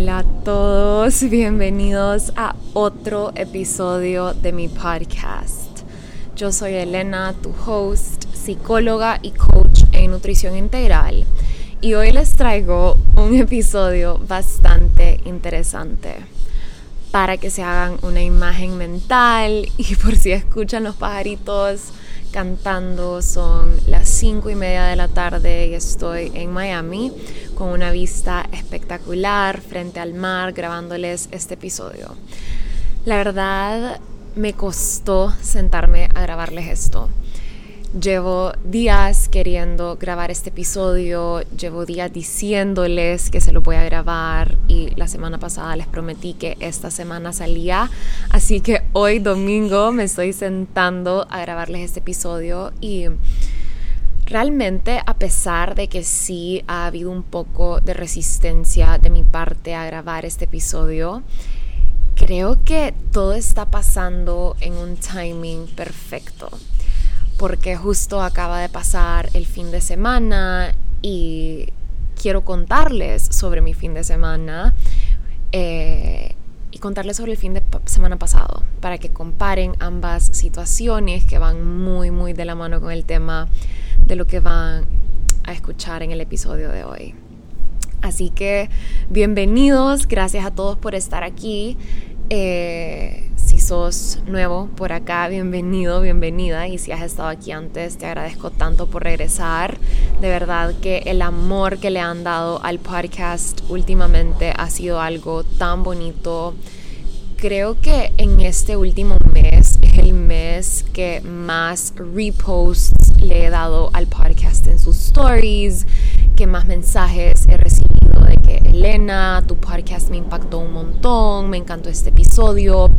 Hola a todos, bienvenidos a otro episodio de mi podcast. Yo soy Elena, tu host, psicóloga y coach en nutrición integral. Y hoy les traigo un episodio bastante interesante para que se hagan una imagen mental y por si escuchan los pajaritos cantando. Son las 5 y media de la tarde y estoy en Miami con una vista espectacular frente al mar grabándoles este episodio. La verdad me costó sentarme a grabarles esto. Llevo días queriendo grabar este episodio, llevo días diciéndoles que se lo voy a grabar y la semana pasada les prometí que esta semana salía, así que hoy domingo me estoy sentando a grabarles este episodio y realmente a pesar de que sí ha habido un poco de resistencia de mi parte a grabar este episodio, creo que todo está pasando en un timing perfecto porque justo acaba de pasar el fin de semana y quiero contarles sobre mi fin de semana eh, y contarles sobre el fin de semana pasado para que comparen ambas situaciones que van muy muy de la mano con el tema de lo que van a escuchar en el episodio de hoy. Así que bienvenidos, gracias a todos por estar aquí. Eh, nuevo por acá, bienvenido, bienvenida. Y si has estado aquí antes, te agradezco tanto por regresar. De verdad que el amor que le han dado al podcast últimamente ha sido algo tan bonito. Creo que en este último mes es el mes que más reposts le he dado al podcast en sus stories, que más mensajes he recibido de que Elena, tu podcast me impactó un montón, me encantó este episodio.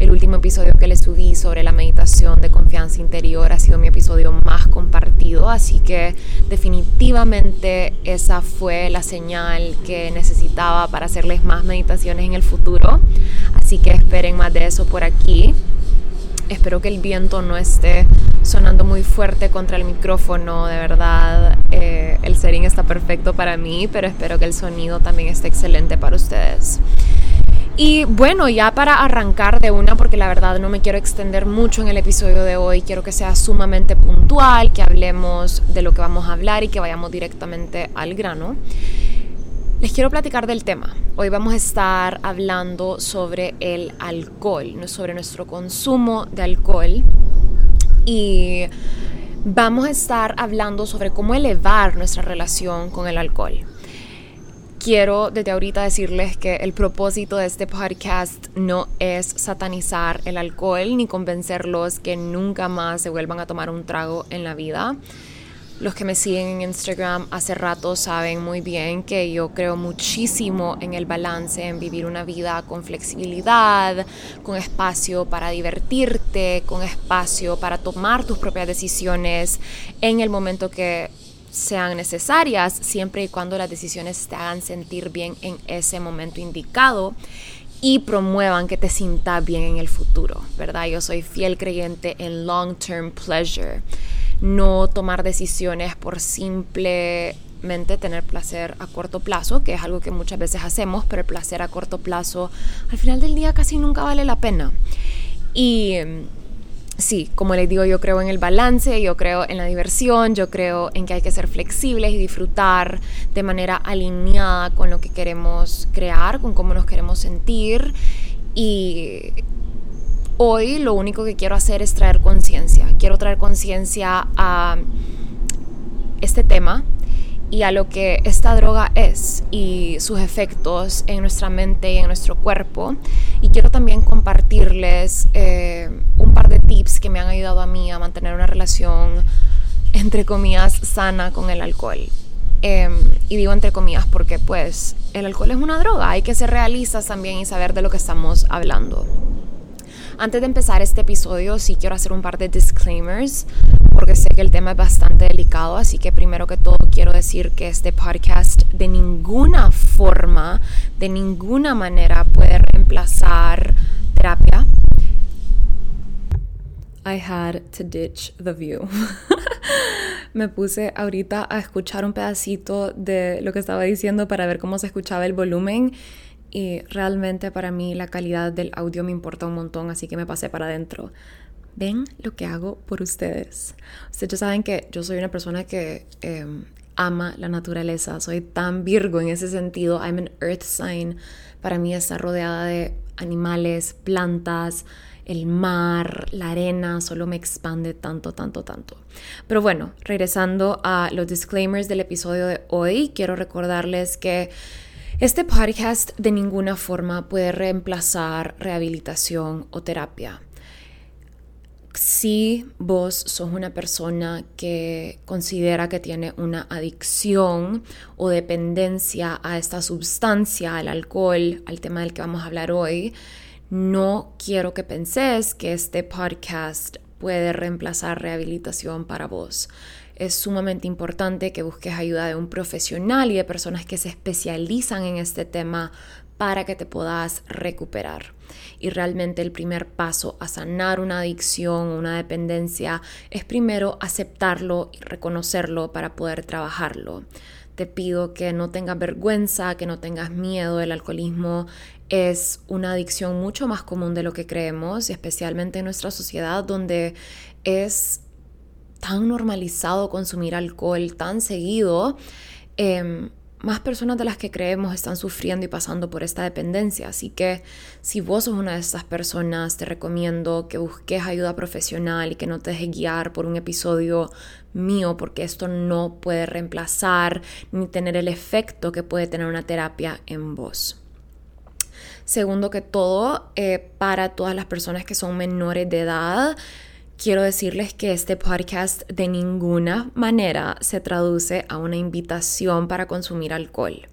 El último episodio que le subí sobre la meditación de confianza interior ha sido mi episodio más compartido, así que definitivamente esa fue la señal que necesitaba para hacerles más meditaciones en el futuro. Así que esperen más de eso por aquí. Espero que el viento no esté sonando muy fuerte contra el micrófono, de verdad. Eh, el setting está perfecto para mí, pero espero que el sonido también esté excelente para ustedes. Y bueno, ya para arrancar de una, porque la verdad no me quiero extender mucho en el episodio de hoy, quiero que sea sumamente puntual, que hablemos de lo que vamos a hablar y que vayamos directamente al grano. Les quiero platicar del tema. Hoy vamos a estar hablando sobre el alcohol, sobre nuestro consumo de alcohol y vamos a estar hablando sobre cómo elevar nuestra relación con el alcohol. Quiero desde ahorita decirles que el propósito de este podcast no es satanizar el alcohol ni convencerlos que nunca más se vuelvan a tomar un trago en la vida. Los que me siguen en Instagram hace rato saben muy bien que yo creo muchísimo en el balance, en vivir una vida con flexibilidad, con espacio para divertirte, con espacio para tomar tus propias decisiones en el momento que sean necesarias, siempre y cuando las decisiones te hagan sentir bien en ese momento indicado y promuevan que te sientas bien en el futuro, ¿verdad? Yo soy fiel creyente en long term pleasure no tomar decisiones por simplemente tener placer a corto plazo, que es algo que muchas veces hacemos, pero el placer a corto plazo al final del día casi nunca vale la pena. Y sí, como les digo, yo creo en el balance, yo creo en la diversión, yo creo en que hay que ser flexibles y disfrutar de manera alineada con lo que queremos crear, con cómo nos queremos sentir. Y hoy lo único que quiero hacer es traer conciencia. Quiero traer conciencia a este tema y a lo que esta droga es y sus efectos en nuestra mente y en nuestro cuerpo. Y quiero también compartirles eh, un par de tips que me han ayudado a mí a mantener una relación, entre comillas, sana con el alcohol. Em, y digo entre comillas porque pues el alcohol es una droga, hay que ser realistas también y saber de lo que estamos hablando. Antes de empezar este episodio, sí quiero hacer un par de disclaimers porque sé que el tema es bastante delicado, así que primero que todo quiero decir que este podcast de ninguna forma, de ninguna manera puede reemplazar terapia. I had to ditch the view. me puse ahorita a escuchar un pedacito de lo que estaba diciendo para ver cómo se escuchaba el volumen y realmente para mí la calidad del audio me importa un montón, así que me pasé para adentro. Ven lo que hago por ustedes. Ustedes ya saben que yo soy una persona que em, ama la naturaleza, soy tan virgo en ese sentido, I'm an earth sign. Para mí está rodeada de animales, plantas, el mar, la arena, solo me expande tanto, tanto, tanto. Pero bueno, regresando a los disclaimers del episodio de hoy, quiero recordarles que este podcast de ninguna forma puede reemplazar rehabilitación o terapia. Si vos sos una persona que considera que tiene una adicción o dependencia a esta sustancia, al alcohol, al tema del que vamos a hablar hoy, no quiero que penses que este podcast puede reemplazar rehabilitación para vos es sumamente importante que busques ayuda de un profesional y de personas que se especializan en este tema para que te puedas recuperar. Y realmente el primer paso a sanar una adicción o una dependencia es primero aceptarlo y reconocerlo para poder trabajarlo. Te pido que no tengas vergüenza, que no tengas miedo. El alcoholismo es una adicción mucho más común de lo que creemos, especialmente en nuestra sociedad donde es tan normalizado consumir alcohol tan seguido, em, más personas de las que creemos están sufriendo y pasando por esta dependencia. Así que si vos sos una de estas personas, te recomiendo que busques ayuda profesional y que no te dejes guiar por un episodio mío, porque esto no puede reemplazar ni tener el efecto que puede tener una terapia en vos. Segundo que todo, eh, para todas las personas que son menores de edad, quiero decirles que este podcast de ninguna manera se traduce a una invitación para consumir alcohol.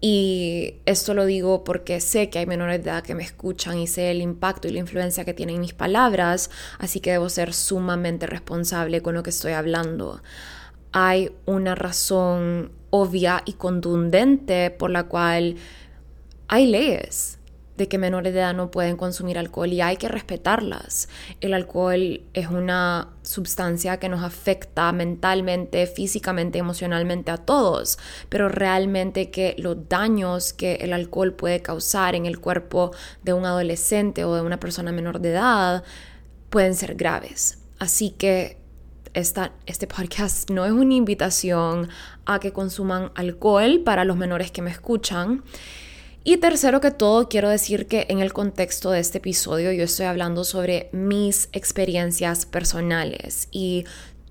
Y esto lo digo porque sé que hay menores de edad que me escuchan y sé el impacto y la influencia que tienen mis palabras, así que debo ser sumamente responsable con lo que estoy hablando. Hay una razón obvia y contundente por la cual hay leyes de que menores de edad no pueden consumir alcohol y hay que respetarlas. El alcohol es una sustancia que nos afecta mentalmente, físicamente, emocionalmente a todos, pero realmente que los daños que el alcohol puede causar en el cuerpo de un adolescente o de una persona menor de edad pueden ser graves. Así que esta, este podcast no es una invitación a que consuman alcohol para los menores que me escuchan. Y tercero que todo, quiero decir que en el contexto de este episodio yo estoy hablando sobre mis experiencias personales y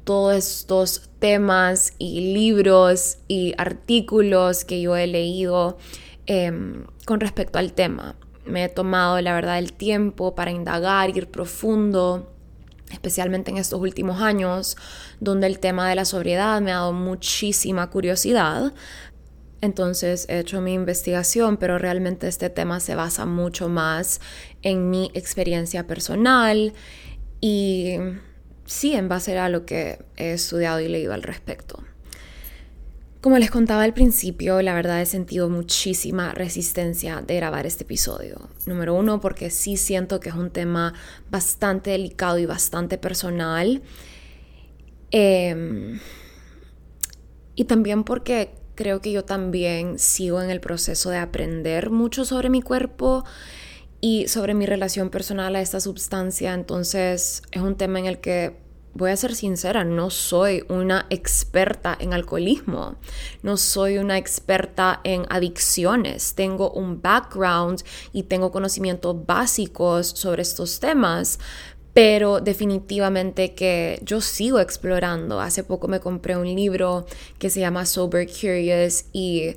todos estos temas y libros y artículos que yo he leído em, con respecto al tema. Me he tomado, la verdad, el tiempo para indagar, ir profundo, especialmente en estos últimos años, donde el tema de la sobriedad me ha dado muchísima curiosidad, entonces he hecho mi investigación, pero realmente este tema se basa mucho más en mi experiencia personal y sí, en base a lo que he estudiado y leído al respecto. Como les contaba al principio, la verdad he sentido muchísima resistencia de grabar este episodio. Número uno, porque sí siento que es un tema bastante delicado y bastante personal. Em, y también porque creo que yo también sigo en el proceso de aprender mucho sobre mi cuerpo y sobre mi relación personal a esta sustancia. Entonces es un tema en el que voy a ser sincera, no soy una experta en alcoholismo, no soy una experta en adicciones, tengo un background y tengo conocimientos básicos sobre estos temas, pero definitivamente que yo sigo explorando. Hace poco me compré un libro que se llama Sober Curious y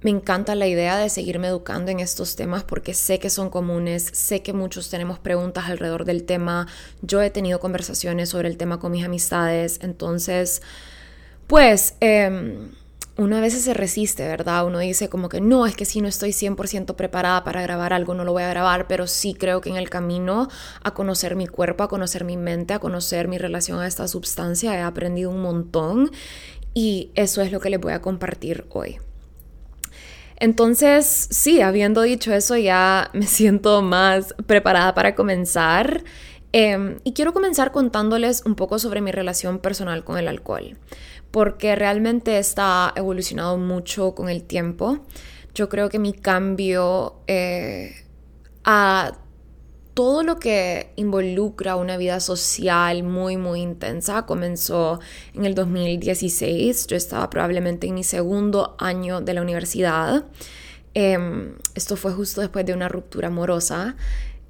me encanta la idea de seguirme educando en estos temas porque sé que son comunes, sé que muchos tenemos preguntas alrededor del tema, yo he tenido conversaciones sobre el tema con mis amistades, entonces, pues... Eh, uno a veces se resiste, ¿verdad? Uno dice como que no, es que si no estoy 100% preparada para grabar algo, no lo voy a grabar, pero sí creo que en el camino a conocer mi cuerpo, a conocer mi mente, a conocer mi relación a esta sustancia, he aprendido un montón y eso es lo que les voy a compartir hoy. Entonces, sí, habiendo dicho eso, ya me siento más preparada para comenzar. Em, y quiero comenzar contándoles un poco sobre mi relación personal con el alcohol, porque realmente está evolucionado mucho con el tiempo. Yo creo que mi cambio eh, a todo lo que involucra una vida social muy, muy intensa comenzó en el 2016. Yo estaba probablemente en mi segundo año de la universidad. Em, esto fue justo después de una ruptura amorosa.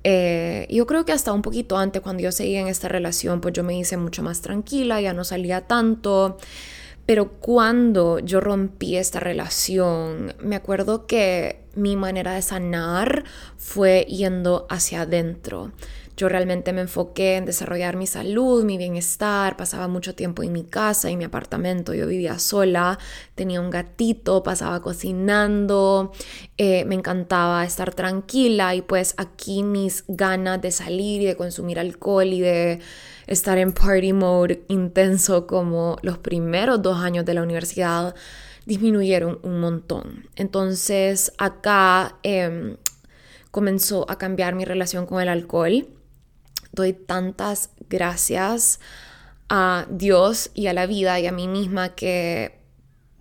Eh, yo creo que hasta un poquito antes, cuando yo seguía en esta relación, pues yo me hice mucho más tranquila, ya no salía tanto. Pero cuando yo rompí esta relación, me acuerdo que mi manera de sanar fue yendo hacia adentro. Yo realmente me enfoqué en desarrollar mi salud, mi bienestar, pasaba mucho tiempo en mi casa, en mi apartamento, yo vivía sola, tenía un gatito, pasaba cocinando, eh, me encantaba estar tranquila y pues aquí mis ganas de salir y de consumir alcohol y de estar en party mode intenso como los primeros dos años de la universidad disminuyeron un montón. Entonces acá em, comenzó a cambiar mi relación con el alcohol. Doy tantas gracias a Dios y a la vida y a mí misma que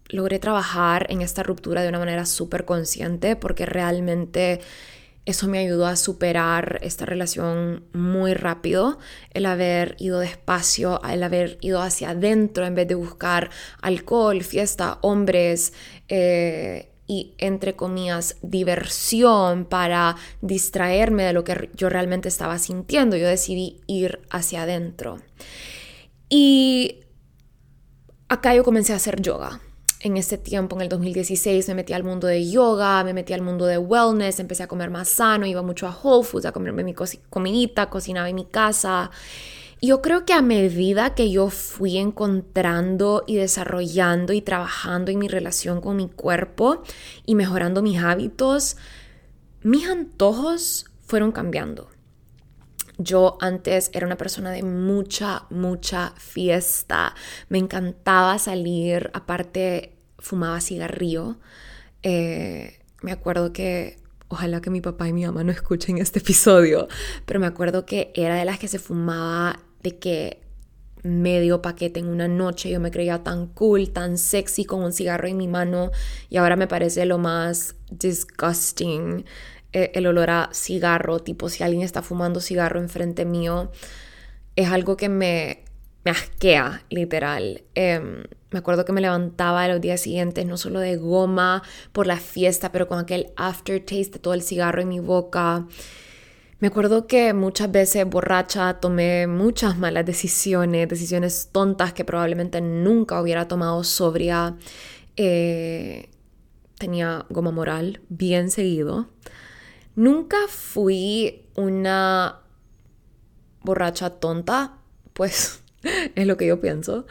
logré trabajar en esta ruptura de una manera súper consciente porque realmente eso me ayudó a superar esta relación muy rápido, el haber ido despacio, el haber ido hacia adentro en vez de buscar alcohol, fiesta, hombres. Eh, y entre comillas diversión para distraerme de lo que yo realmente estaba sintiendo. Yo decidí ir hacia adentro. Y acá yo comencé a hacer yoga en ese tiempo, en el 2016, me metí al mundo de yoga, me metí al mundo de wellness, empecé a comer más sano, iba mucho a Whole Foods a comerme mi comidita, cocinaba en mi casa. Yo creo que a medida que yo fui encontrando y desarrollando y trabajando en mi relación con mi cuerpo y mejorando mis hábitos, mis antojos fueron cambiando. Yo antes era una persona de mucha, mucha fiesta. Me encantaba salir, aparte fumaba cigarrillo. Eh, me acuerdo que, ojalá que mi papá y mi mamá no escuchen este episodio, pero me acuerdo que era de las que se fumaba de que medio paquete en una noche. Yo me creía tan cool, tan sexy con un cigarro en mi mano y ahora me parece lo más disgusting eh, el olor a cigarro, tipo si alguien está fumando cigarro enfrente mío, es algo que me, me asquea, literal. Em, me acuerdo que me levantaba los días siguientes, no solo de goma por la fiesta, pero con aquel aftertaste de todo el cigarro en mi boca. Me acuerdo que muchas veces borracha tomé muchas malas decisiones, decisiones tontas que probablemente nunca hubiera tomado sobria. Eh, tenía goma moral bien seguido. Nunca fui una borracha tonta, pues es lo que yo pienso.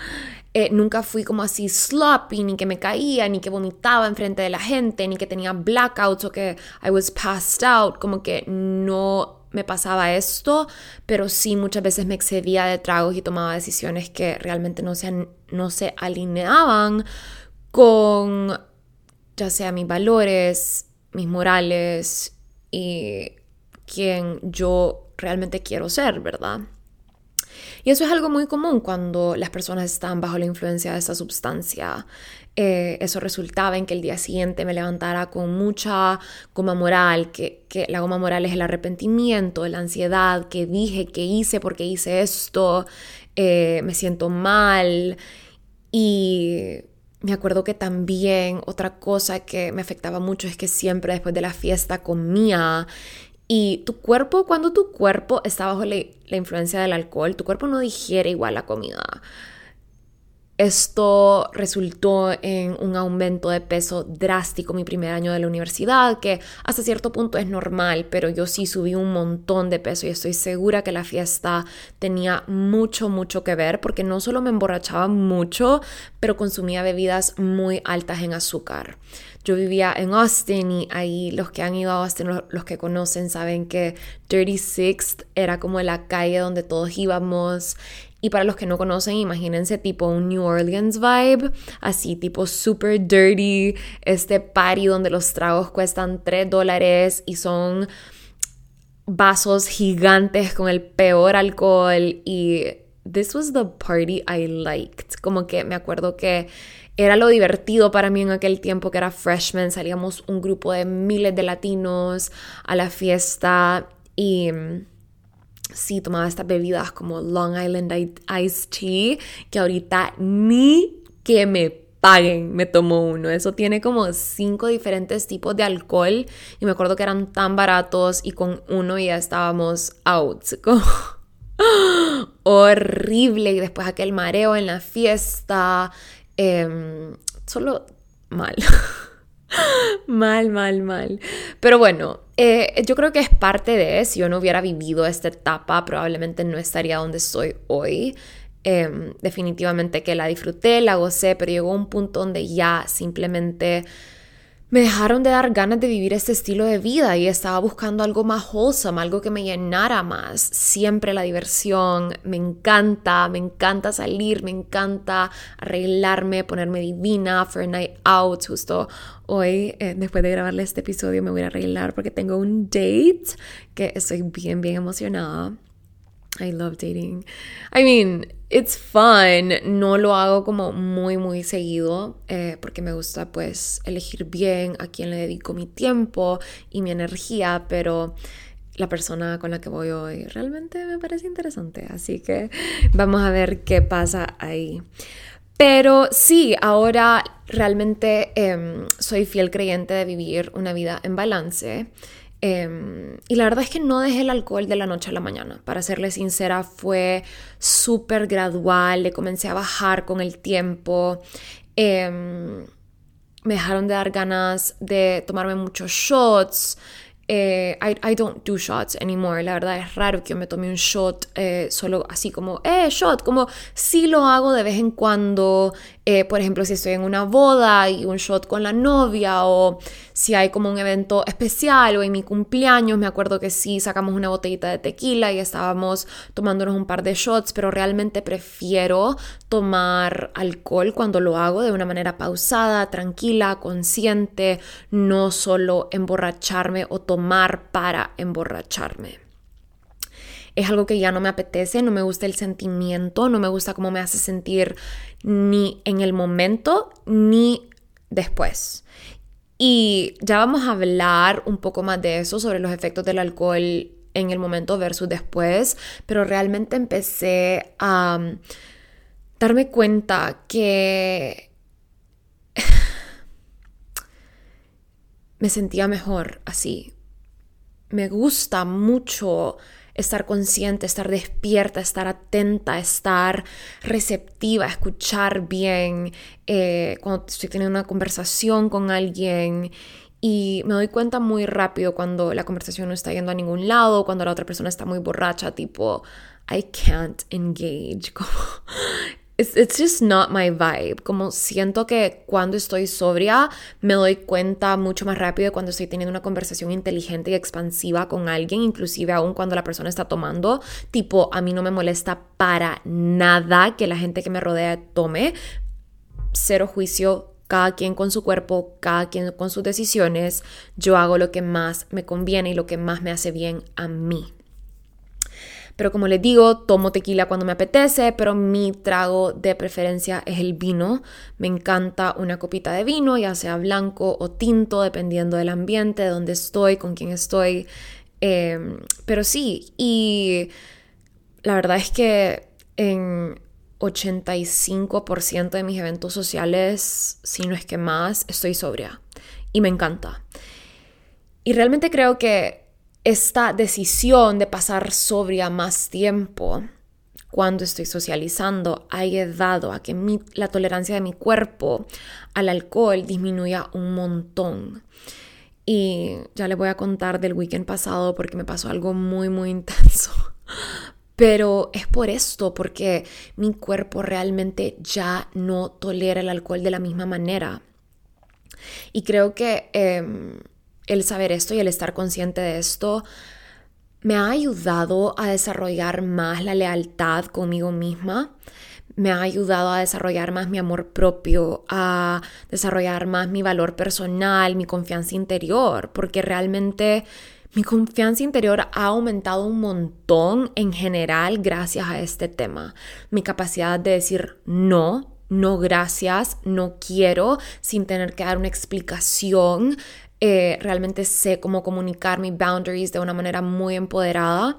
Eh, nunca fui como así sloppy, ni que me caía, ni que vomitaba enfrente de la gente, ni que tenía blackouts o que I was passed out, como que no me pasaba esto, pero sí muchas veces me excedía de tragos y tomaba decisiones que realmente no se, no se alineaban con ya sea mis valores, mis morales y quien yo realmente quiero ser, ¿verdad? Y eso es algo muy común cuando las personas están bajo la influencia de esa sustancia. Eh, eso resultaba en que el día siguiente me levantara con mucha goma moral, que, la goma moral es el arrepentimiento, la ansiedad, que dije, que hice porque hice esto, eh, me siento mal. Y me acuerdo que también otra cosa que me afectaba mucho es que siempre después de la fiesta comía y tu cuerpo, cuando tu cuerpo está bajo la, influencia del alcohol, tu cuerpo no digiere igual la comida. Esto resultó en un aumento de peso drástico mi primer año de la universidad, que hasta cierto punto es normal, pero yo sí subí un montón de peso y estoy segura que la fiesta tenía mucho, mucho que ver, porque no solo me emborrachaba mucho, pero consumía bebidas muy altas en azúcar. Yo vivía en Austin y ahí los que han ido a Austin, los, que conocen, saben que Dirty Sixth era como la calle donde todos íbamos y para los que no conocen, imagínense tipo un New Orleans vibe, así tipo super dirty, este party donde los tragos cuestan 3 dólares y son vasos gigantes con el peor alcohol y this was the party I liked. Como que me acuerdo que era lo divertido para mí en aquel tiempo que era freshman, salíamos un grupo de miles de latinos a la fiesta y mm, sí tomaba estas bebidas como Long Island Iced Tea, que ahorita ni que me paguen me tomo uno. Eso tiene como cinco diferentes tipos de alcohol y me acuerdo que eran tan baratos y con uno ya estábamos out. horrible y después aquel mareo en la fiesta. Em, solo mal. mal, mal, mal. Pero bueno, eh, yo creo que es parte de, si yo no hubiera vivido esta etapa, probablemente no estaría donde estoy hoy. Em, definitivamente que la disfruté, la gocé, pero llegó un punto donde ya simplemente me dejaron de dar ganas de vivir este estilo de vida y estaba buscando algo más wholesome, algo que me llenara más. Siempre la diversión, me encanta, me encanta salir, me encanta arreglarme, ponerme divina for a night out. Justo hoy, eh, después de grabarle este episodio, me voy a arreglar porque tengo un date que estoy bien, bien emocionada. I love dating. I mean, it's fun. No lo hago como muy, muy seguido eh, porque me gusta pues elegir bien a quién le dedico mi tiempo y mi energía, pero la persona con la que voy hoy realmente me parece interesante. Así que vamos a ver qué pasa ahí. Pero sí, ahora realmente em, soy fiel creyente de vivir una vida en balance. Em, y la verdad es que no dejé el alcohol de la noche a la mañana. Para serle sincera, fue súper gradual. Le comencé a bajar con el tiempo. Em, me dejaron de dar ganas de tomarme muchos shots. Eh, I, don't do shots anymore. La verdad es raro que yo me tome un shot eh, solo así como, eh, shot, como si lo hago de vez en cuando. Eh, por ejemplo, si estoy en una boda y un shot con la novia o si hay como un evento especial o en mi cumpleaños, me acuerdo que sí sacamos una botellita de tequila y estábamos tomándonos un par de shots, pero realmente prefiero tomar alcohol cuando lo hago de una manera pausada, tranquila, consciente, no solo emborracharme o tomar para emborracharme es algo que ya no me apetece, no me gusta el sentimiento, no me gusta cómo me hace sentir ni en el momento ni después. Y ya vamos a hablar un poco más de eso, sobre los efectos del alcohol en el momento versus después, pero realmente empecé a um, darme cuenta que me sentía mejor así. Me gusta mucho estar consciente, estar despierta, estar atenta, estar receptiva, escuchar bien eh, cuando estoy teniendo una conversación con alguien. Y me doy cuenta muy rápido cuando la conversación no está yendo a ningún lado, cuando la otra persona está muy borracha, tipo, I can't engage. it's, just not my vibe. Como siento que cuando estoy sobria me doy cuenta mucho más rápido cuando estoy teniendo una conversación inteligente y expansiva con alguien, inclusive aún cuando la persona está tomando. Tipo, a mí no me molesta para nada que la gente que me rodea tome. Cero juicio, cada quien con su cuerpo, cada quien con sus decisiones. Yo hago lo que más me conviene y lo que más me hace bien a mí. Pero como les digo, tomo tequila cuando me apetece, pero mi trago de preferencia es el vino. Me encanta una copita de vino, ya sea blanco o tinto, dependiendo del ambiente, de dónde estoy, con quién estoy. Em, pero sí, y la verdad es que en 85% de mis eventos sociales, si no es que más, estoy sobria. Y me encanta. Y realmente creo que esta decisión de pasar sobria más tiempo cuando estoy socializando ha ayudado a que la tolerancia de mi cuerpo al alcohol disminuya un montón. Y ya les voy a contar del weekend pasado porque me pasó algo muy, muy intenso. Pero es por esto, porque mi cuerpo realmente ya no tolera el alcohol de la misma manera. Y creo que em, el saber esto y el estar consciente de esto me ha ayudado a desarrollar más la lealtad conmigo misma, me ha ayudado a desarrollar más mi amor propio, a desarrollar más mi valor personal, mi confianza interior, porque realmente Mi confianza interior ha aumentado un montón en general gracias a este tema. Mi capacidad de decir no, no gracias, no quiero, sin tener que dar una explicación. Eh, realmente sé cómo comunicar mis boundaries de una manera muy empoderada,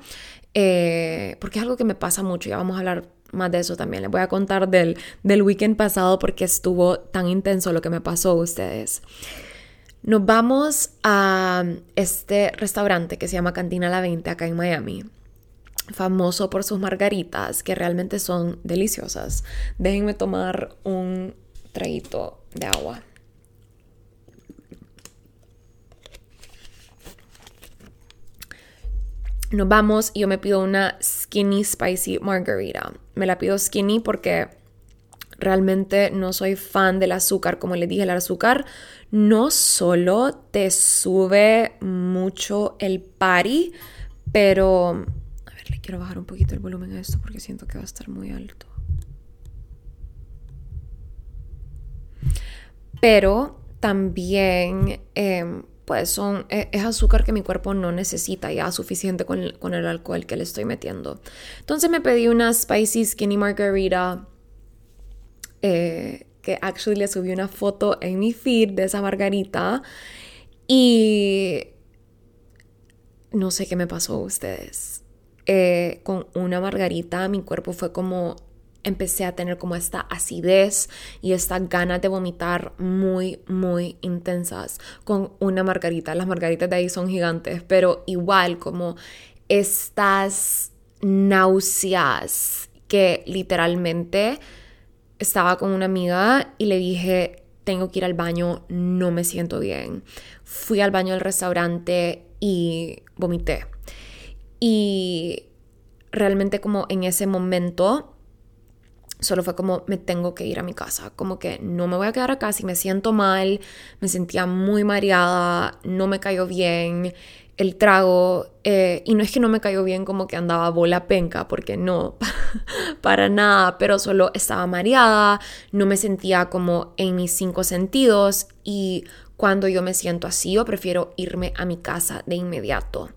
eh, porque es algo que me pasa mucho, ya vamos a hablar más de eso también. Les voy a contar del, del weekend pasado porque estuvo tan intenso lo que me pasó a ustedes. Nos vamos a este restaurante que se llama Cantina La 20 acá en Miami. Famoso por sus margaritas que realmente son deliciosas. Déjenme tomar un traguito de agua. Nos vamos y yo me pido una skinny spicy margarita. Me la pido skinny porque Realmente no soy fan del azúcar. Como les dije, el azúcar no solo te sube mucho el pari, pero... A ver, le quiero bajar un poquito el volumen a esto porque siento que va a estar muy alto. Pero también... Em, pues son, e, es azúcar que mi cuerpo no necesita ya suficiente con con el alcohol que le estoy metiendo. Entonces me pedí una spicy skinny margarita eh, que actually le subí una foto en mi feed de esa margarita y no sé qué me pasó a ustedes. Eh, con una margarita mi cuerpo fue como empecé a tener como esta acidez y esta ganas de vomitar muy, muy intensas con una margarita. Las margaritas de ahí son gigantes, pero igual como estas náuseas que literalmente estaba con una amiga y le dije, tengo que ir al baño, no me siento bien. Fui al baño del restaurante y vomité. Y realmente como en ese momento solo fue como me tengo que ir a mi casa, como que no me voy a quedar acá si me siento mal, me sentía muy mareada, no me cayó bien el trago eh, y no es que no me cayó bien como que andaba bola penca, porque no, para nada, pero solo estaba mareada, no me sentía como en mis cinco sentidos y cuando yo me siento así yo prefiero irme a mi casa de inmediato.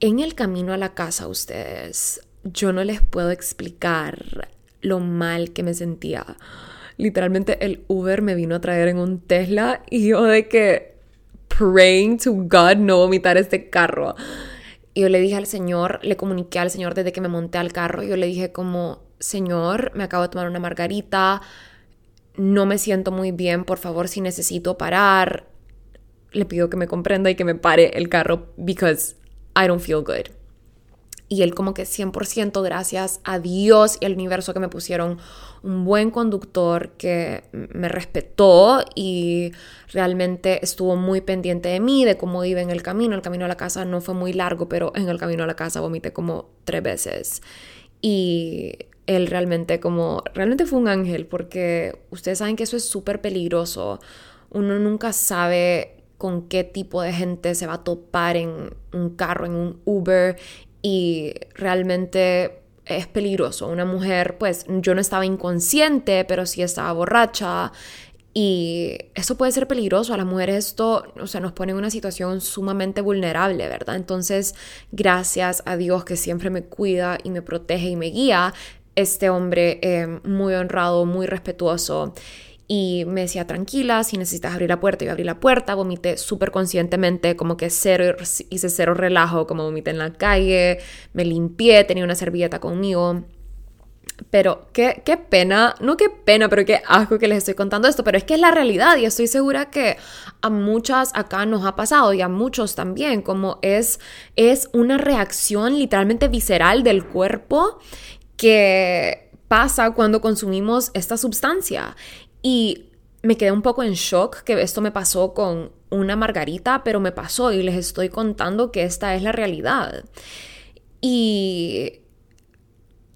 En el camino a la casa ustedes, yo no les puedo explicar lo mal que me sentía. Literalmente el Uber me vino a traer en un Tesla y yo de que praying to God no vomitar este carro. Yo le dije al Señor, le comuniqué al Señor desde que me monté al carro, yo le dije como, Señor, me acabo de tomar una margarita, no me siento muy bien, por favor, si necesito parar, le pido que me comprenda y que me pare el carro because I don't feel good. Y él como que 100% gracias a Dios y al universo que me pusieron un buen conductor que me respetó y realmente estuvo muy pendiente de mí, de cómo iba en el camino. El camino a la casa no fue muy largo, pero en el camino a la casa vomité como tres veces. Y él realmente como, realmente fue un ángel porque ustedes saben que eso es súper peligroso. Uno nunca sabe con qué tipo de gente se va a topar en un carro, en un Uber y realmente es peligroso. Una mujer, pues yo no estaba inconsciente, pero sí estaba borracha. Y eso puede ser peligroso. A las mujeres esto, o sea, nos pone en una situación sumamente vulnerable, ¿verdad? Entonces, gracias a Dios que siempre me cuida y me protege y me guía, este hombre eh, muy honrado, muy respetuoso y me decía, tranquila, si necesitas abrir la puerta, yo abrí la puerta, vomité súper conscientemente, como que cero, hice cero relajo, como vomité en la calle, me limpié, tenía una servilleta conmigo. Pero qué, qué pena, no qué pena, pero qué asco que les estoy contando esto, pero es que es la realidad y estoy segura que a muchas acá nos ha pasado y a muchos también, como es, es una reacción literalmente visceral del cuerpo que pasa cuando consumimos esta sustancia y me quedé un poco en shock que esto me pasó con una margarita, pero me pasó y les estoy contando que esta es la realidad. Y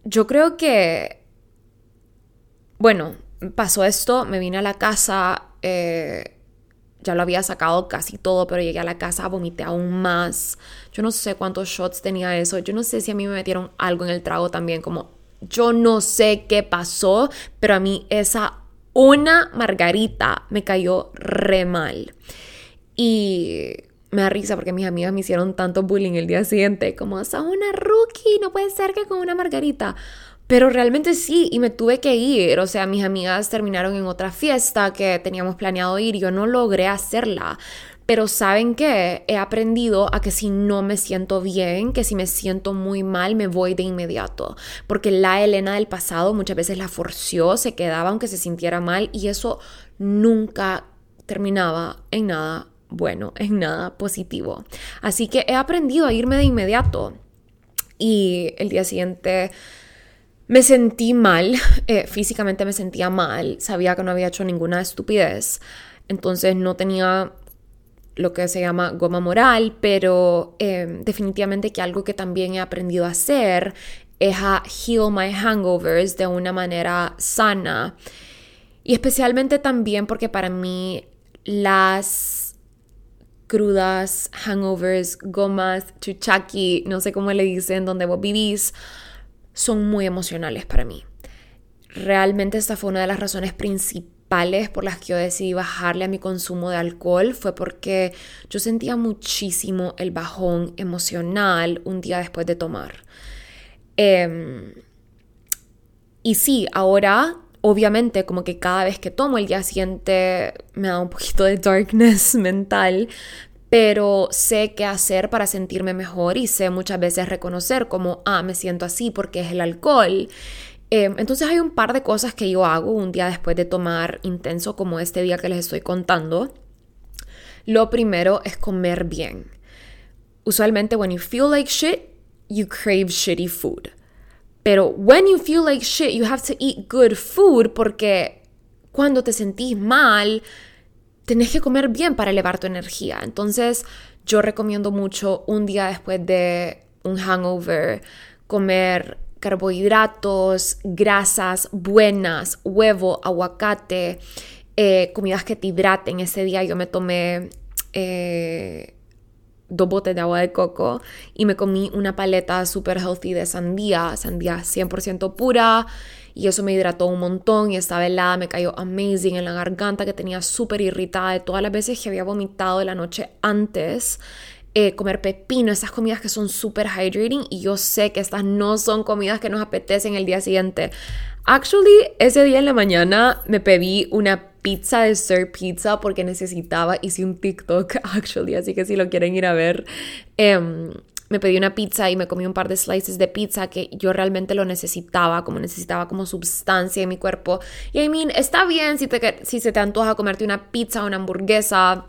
yo creo que, bueno, pasó esto, me vine a la casa, eh, ya lo había sacado casi todo, pero llegué a la casa, vomité aún más. Yo no sé cuántos shots tenía eso, yo no sé si a mí me metieron algo en el trago también, como yo no sé qué pasó, pero a mí esa una margarita me cayó re mal. Y me da risa porque mis amigas me hicieron tanto bullying el día siguiente, como, sos una rookie, no puede ser que con una margarita. Pero realmente sí, y me tuve que ir. O sea, mis amigas terminaron en otra fiesta que teníamos planeado ir y yo no logré hacerla. Pero saben qué, he aprendido a que si no me siento bien, que si me siento muy mal, me voy de inmediato. Porque la Elena del pasado muchas veces la forció, se quedaba aunque se sintiera mal y eso nunca terminaba en nada bueno, en nada positivo. Así que he aprendido a irme de inmediato. Y el día siguiente me sentí mal, eh, físicamente me sentía mal, sabía que no había hecho ninguna estupidez, entonces no tenía lo que se llama goma moral, pero em, definitivamente que algo que también he aprendido a hacer es a heal my hangovers de una manera sana. Y especialmente también porque para mí las crudas, hangovers, gomas, chuchaki, no sé cómo le dicen, donde vos vivís, son muy emocionales para mí. Realmente esta fue una de las razones principales por las que yo decidí bajarle a mi consumo de alcohol fue porque yo sentía muchísimo el bajón emocional un día después de tomar. Em, y sí, ahora obviamente como que cada vez que tomo el día siguiente me da un poquito de darkness mental, pero sé qué hacer para sentirme mejor y sé muchas veces reconocer como, ah, me siento así porque es el alcohol. Em, entonces hay un par de cosas que yo hago un día después de tomar intenso como este día que les estoy contando. Lo primero es comer bien. Usualmente when you feel like shit, you crave shitty food. Pero when you feel like shit, you have to eat good food porque cuando te sentís mal, tenés que comer bien para elevar tu energía. Entonces, yo recomiendo mucho un día después de un hangover comer carbohidratos, grasas buenas, huevo, aguacate, eh, comidas que te hidraten. Ese día yo me tomé eh, dos botes de agua de coco y me comí una paleta super healthy de sandía, sandía 100% pura y eso me hidrató un montón y estaba helada me cayó amazing en la garganta que tenía súper irritada de todas las veces que había vomitado la noche antes. Eh, comer pepino, esas comidas que son súper hydrating y yo sé que estas no son comidas que nos apetecen el día siguiente. Actually, ese día en la mañana me pedí una pizza de Sir Pizza porque necesitaba, hice un TikTok actually, así que si lo quieren ir a ver, em, me pedí una pizza y me comí un par de slices de pizza que yo realmente lo necesitaba, como necesitaba como sustancia en mi cuerpo. Y I mean, está bien si, te, si se te antoja comerte una pizza o una hamburguesa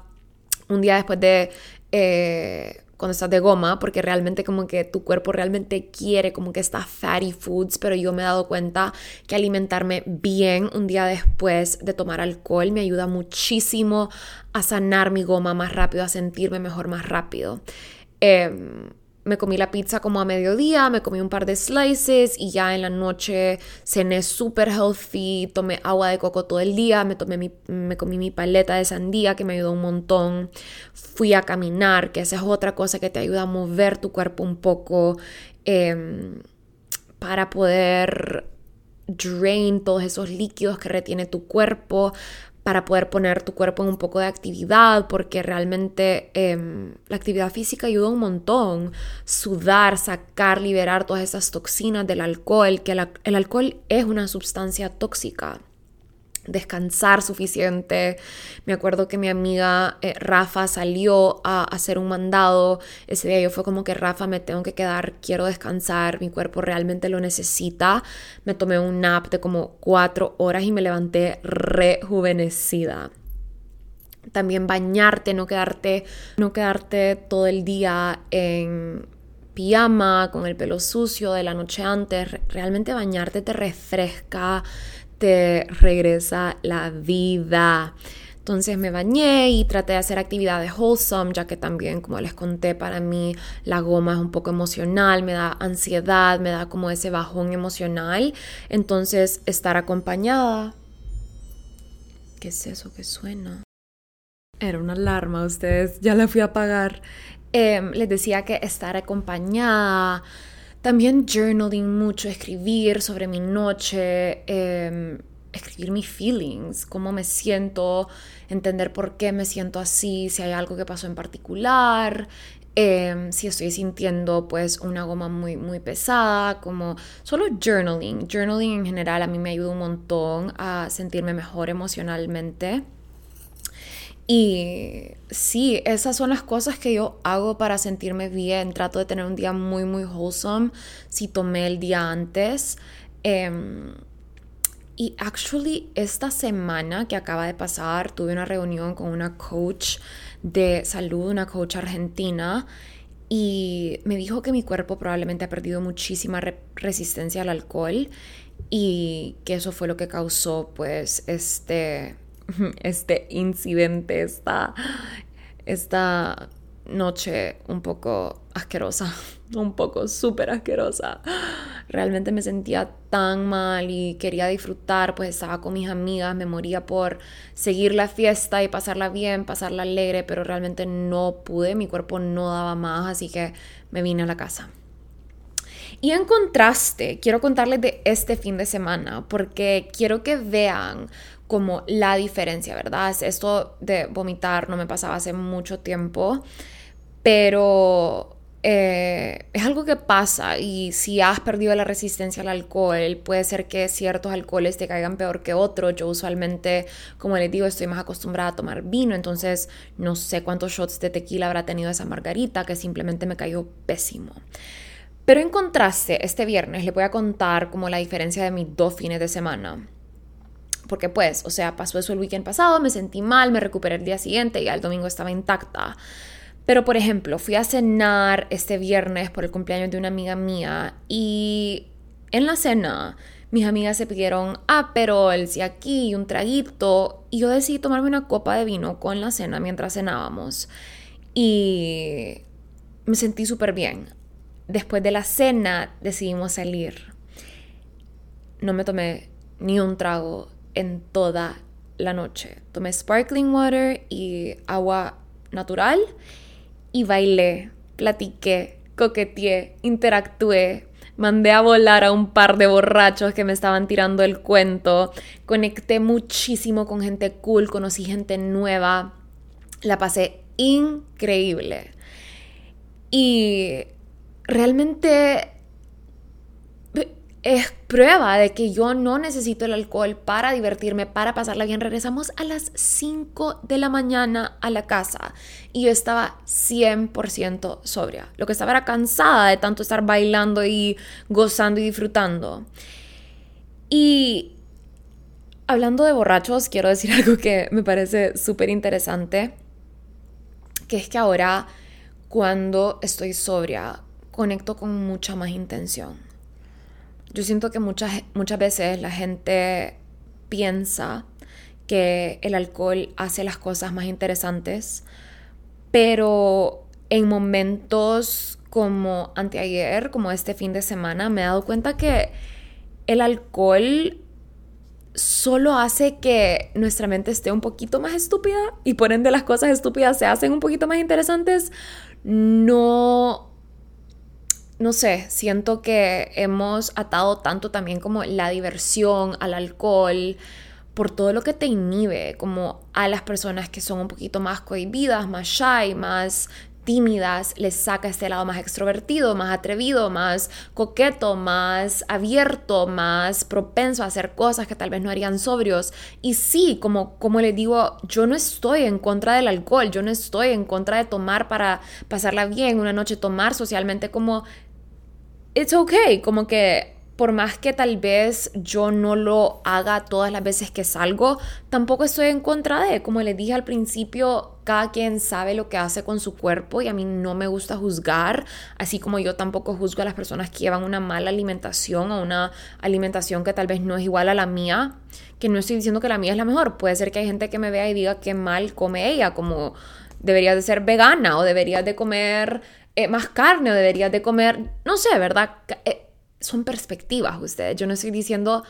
un día después de... Eh, cuando estás de goma, porque realmente como que tu cuerpo realmente quiere como que estas fatty foods, pero yo me he dado cuenta que alimentarme bien un día después de tomar alcohol me ayuda muchísimo a sanar mi goma más rápido, a sentirme mejor más rápido. Eh, me comí la pizza como a mediodía, me comí un par de slices y ya en la noche cené súper healthy, tomé agua de coco todo el día, me, tomé mi, me comí mi paleta de sandía que me ayudó un montón, fui a caminar, que esa es otra cosa que te ayuda a mover tu cuerpo un poco em, para poder drain todos esos líquidos que retiene tu cuerpo, para poder poner tu cuerpo en un poco de actividad, porque realmente em, la actividad física ayuda un montón. Sudar, sacar, liberar todas esas toxinas del alcohol, que el alcohol es una sustancia tóxica descansar suficiente. Me acuerdo que mi amiga eh, Rafa salió a hacer un mandado. Ese día yo fue como que Rafa me tengo que quedar, quiero descansar, mi cuerpo realmente lo necesita. Me tomé un nap de como cuatro horas y me levanté rejuvenecida. También bañarte, no quedarte, no quedarte todo el día en pijama, con el pelo sucio de la noche antes. Realmente bañarte te refresca, te regresa la vida. Entonces me bañé y traté de hacer actividades wholesome, ya que también, como les conté, para mí la goma es un poco emocional, me da ansiedad, me da como ese bajón emocional. Entonces, estar acompañada. ¿Qué es eso que suena? Era una alarma, ustedes ya la fui a apagar. Em, les decía que estar acompañada también journaling mucho, escribir sobre mi noche, em, escribir mis feelings, cómo me siento, entender por qué me siento así, si hay algo que pasó en particular, em, si estoy sintiendo pues una goma muy muy pesada, como solo journaling. Journaling en general a mí me ayuda un montón a sentirme mejor emocionalmente. Y sí, esas son las cosas que yo hago para sentirme bien. Trato de tener un día muy, muy wholesome si tomé el día antes. Em, y actually, esta semana que acaba de pasar, tuve una reunión con una coach de salud, una coach argentina, y me dijo que mi cuerpo probablemente ha perdido muchísima resistencia al alcohol y que eso fue lo que causó pues este este incidente, esta, esta noche un poco asquerosa, un poco súper asquerosa. Realmente me sentía tan mal y quería disfrutar, pues estaba con mis amigas, me moría por seguir la fiesta y pasarla bien, pasarla alegre, pero realmente no pude, mi cuerpo no daba más, así que me vine a la casa. Y en contraste, quiero contarles de este fin de semana porque quiero que vean como la diferencia, ¿verdad? Esto de vomitar no me pasaba hace mucho tiempo, pero eh, es algo que pasa y si has perdido la resistencia al alcohol, puede ser que ciertos alcoholes te caigan peor que otros. Yo usualmente, como les digo, estoy más acostumbrada a tomar vino, entonces no sé cuántos shots de tequila habrá tenido esa margarita que simplemente me cayó pésimo. Pero en contraste, este viernes le voy a contar como la diferencia de mis dos fines de semana porque pues, o sea, pasó eso el weekend pasado, me sentí mal, me recuperé el día siguiente y al domingo estaba intacta. Pero por ejemplo, fui a cenar este viernes por el cumpleaños de una amiga mía y en la cena mis amigas se pidieron ah, pero el si aquí, un traguito y yo decidí tomarme una copa de vino con la cena mientras cenábamos y me sentí súper bien. Después de la cena decidimos salir. No me tomé ni un trago en toda la noche. Tomé sparkling water y agua natural y bailé, platiqué, coqueteé, interactué, mandé a volar a un par de borrachos que me estaban tirando el cuento, conecté muchísimo con gente cool, conocí gente nueva, la pasé increíble. Y realmente es prueba de que yo no necesito el alcohol para divertirme, para pasarla bien. Regresamos a las 5 de la mañana a la casa y yo estaba 100% sobria. Lo que estaba era cansada de tanto estar bailando y gozando y disfrutando. Y hablando de borrachos, quiero decir algo que me parece súper interesante, que es que ahora cuando estoy sobria, conecto con mucha más intención yo siento que muchas, muchas veces la gente piensa que el alcohol hace las cosas más interesantes, pero en momentos como anteayer, como este fin de semana, me he dado cuenta que el alcohol solo hace que nuestra mente esté un poquito más estúpida y por ende las cosas estúpidas se hacen un poquito más interesantes. No no sé, siento que hemos atado tanto también como la diversión al alcohol, por todo lo que te inhibe, como a las personas que son un poquito más cohibidas, más shy, más tímidas, les saca este lado más extrovertido, más atrevido, más coqueto, más abierto, más propenso a hacer cosas que tal vez no harían sobrios. Y sí, como, como les digo, yo no estoy en contra del alcohol, yo no estoy en contra de tomar para pasarla bien, una noche tomar socialmente como it's okay, como que por más que tal vez yo no lo haga todas las veces que salgo, tampoco estoy en contra de, como les dije al principio, cada quien sabe lo que hace con su cuerpo y a mí no me gusta juzgar, así como yo tampoco juzgo a las personas que llevan una mala alimentación o una alimentación que tal vez no es igual a la mía, que no estoy diciendo que la mía es la mejor, puede ser que hay gente que me vea y diga que mal come ella, como deberías de ser vegana o deberías de comer eh, más carne o deberías de comer, no sé, ¿verdad? Eh, son perspectivas ustedes. Yo no estoy diciendo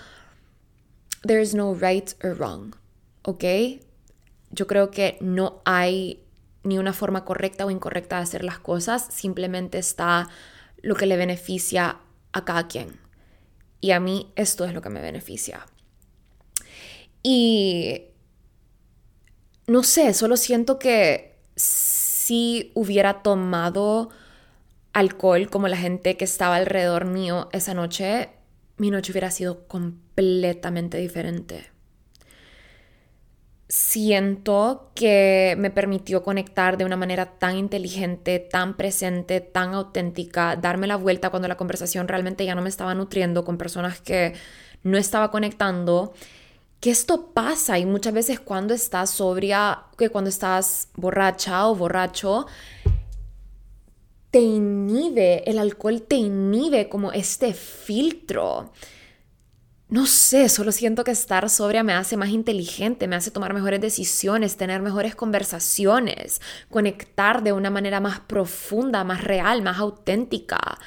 there is no right or wrong, ¿ok? Yo creo que no hay ni una forma correcta o incorrecta de hacer las cosas, simplemente está lo que le beneficia a cada quien. Y a mí esto es lo que me beneficia. Y no sé, solo siento que si hubiera tomado alcohol como la gente que estaba alrededor mío esa noche, mi noche hubiera sido completamente diferente. Siento que me permitió conectar de una manera tan inteligente, tan presente, tan auténtica, darme la vuelta cuando la conversación realmente ya no me estaba nutriendo con personas que no estaba conectando que esto pasa y muchas veces cuando estás sobria, que cuando estás borracha o borracho, te inhibe, el alcohol te inhibe como este filtro. No sé, solo siento que estar sobria me hace más inteligente, me hace tomar mejores decisiones, tener mejores conversaciones, conectar de una manera más profunda, más real, más auténtica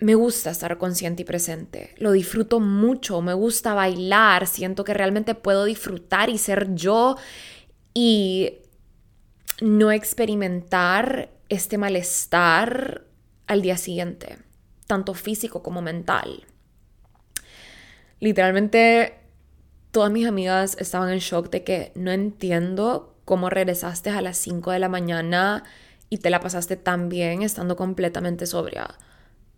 me gusta estar consciente y presente. Lo disfruto mucho, me gusta bailar, siento que realmente puedo disfrutar y ser yo y no experimentar este malestar al día siguiente, tanto físico como mental. Literalmente todas mis amigas estaban en shock de que no entiendo cómo regresaste a las 5 de la mañana y te la pasaste tan bien estando completamente sobria.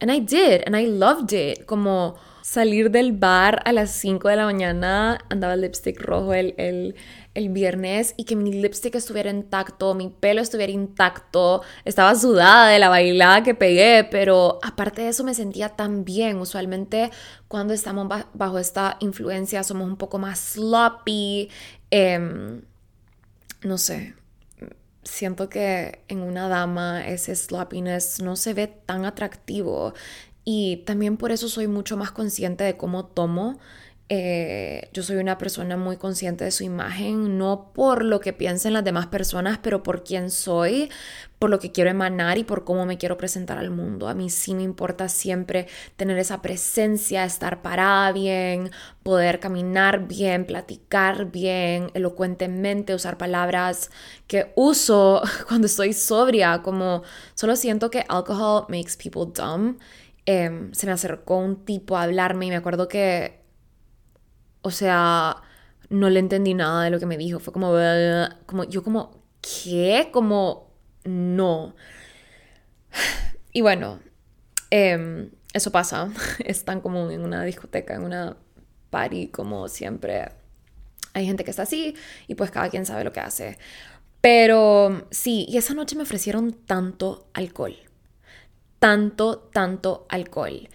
And I did, and I loved it. Como salir del bar a las 5 de la mañana, andaba lipstick rojo el, el, el, viernes y que mi lipstick estuviera intacto, mi pelo estuviera intacto, estaba sudada de la bailada que pegué, pero aparte de eso me sentía tan bien. Usualmente cuando estamos bajo esta influencia somos un poco más sloppy, eh, no sé, siento que en una dama ese sloppiness no se ve tan atractivo. Y también por eso soy mucho más consciente de cómo tomo. Eh, yo soy una persona muy consciente de su imagen, no por lo que piensen las demás personas, pero por quién soy, por lo que quiero emanar y por cómo me quiero presentar al mundo. A mí sí me importa siempre tener esa presencia, estar parada bien, poder caminar bien, platicar bien, elocuentemente, usar palabras que uso cuando estoy sobria, como solo siento que alcohol makes people dumb. Em, se me acercó un tipo a hablarme y me acuerdo que o sea, no le entendí nada de lo que me dijo. Fue como, como yo como, ¿qué? Como, no. Y bueno, em, eso pasa. Es tan común en una discoteca, en una party, como siempre. Hay gente que está así y pues cada quien sabe lo que hace. Pero sí, y esa noche me ofrecieron tanto alcohol. Tanto, tanto alcohol.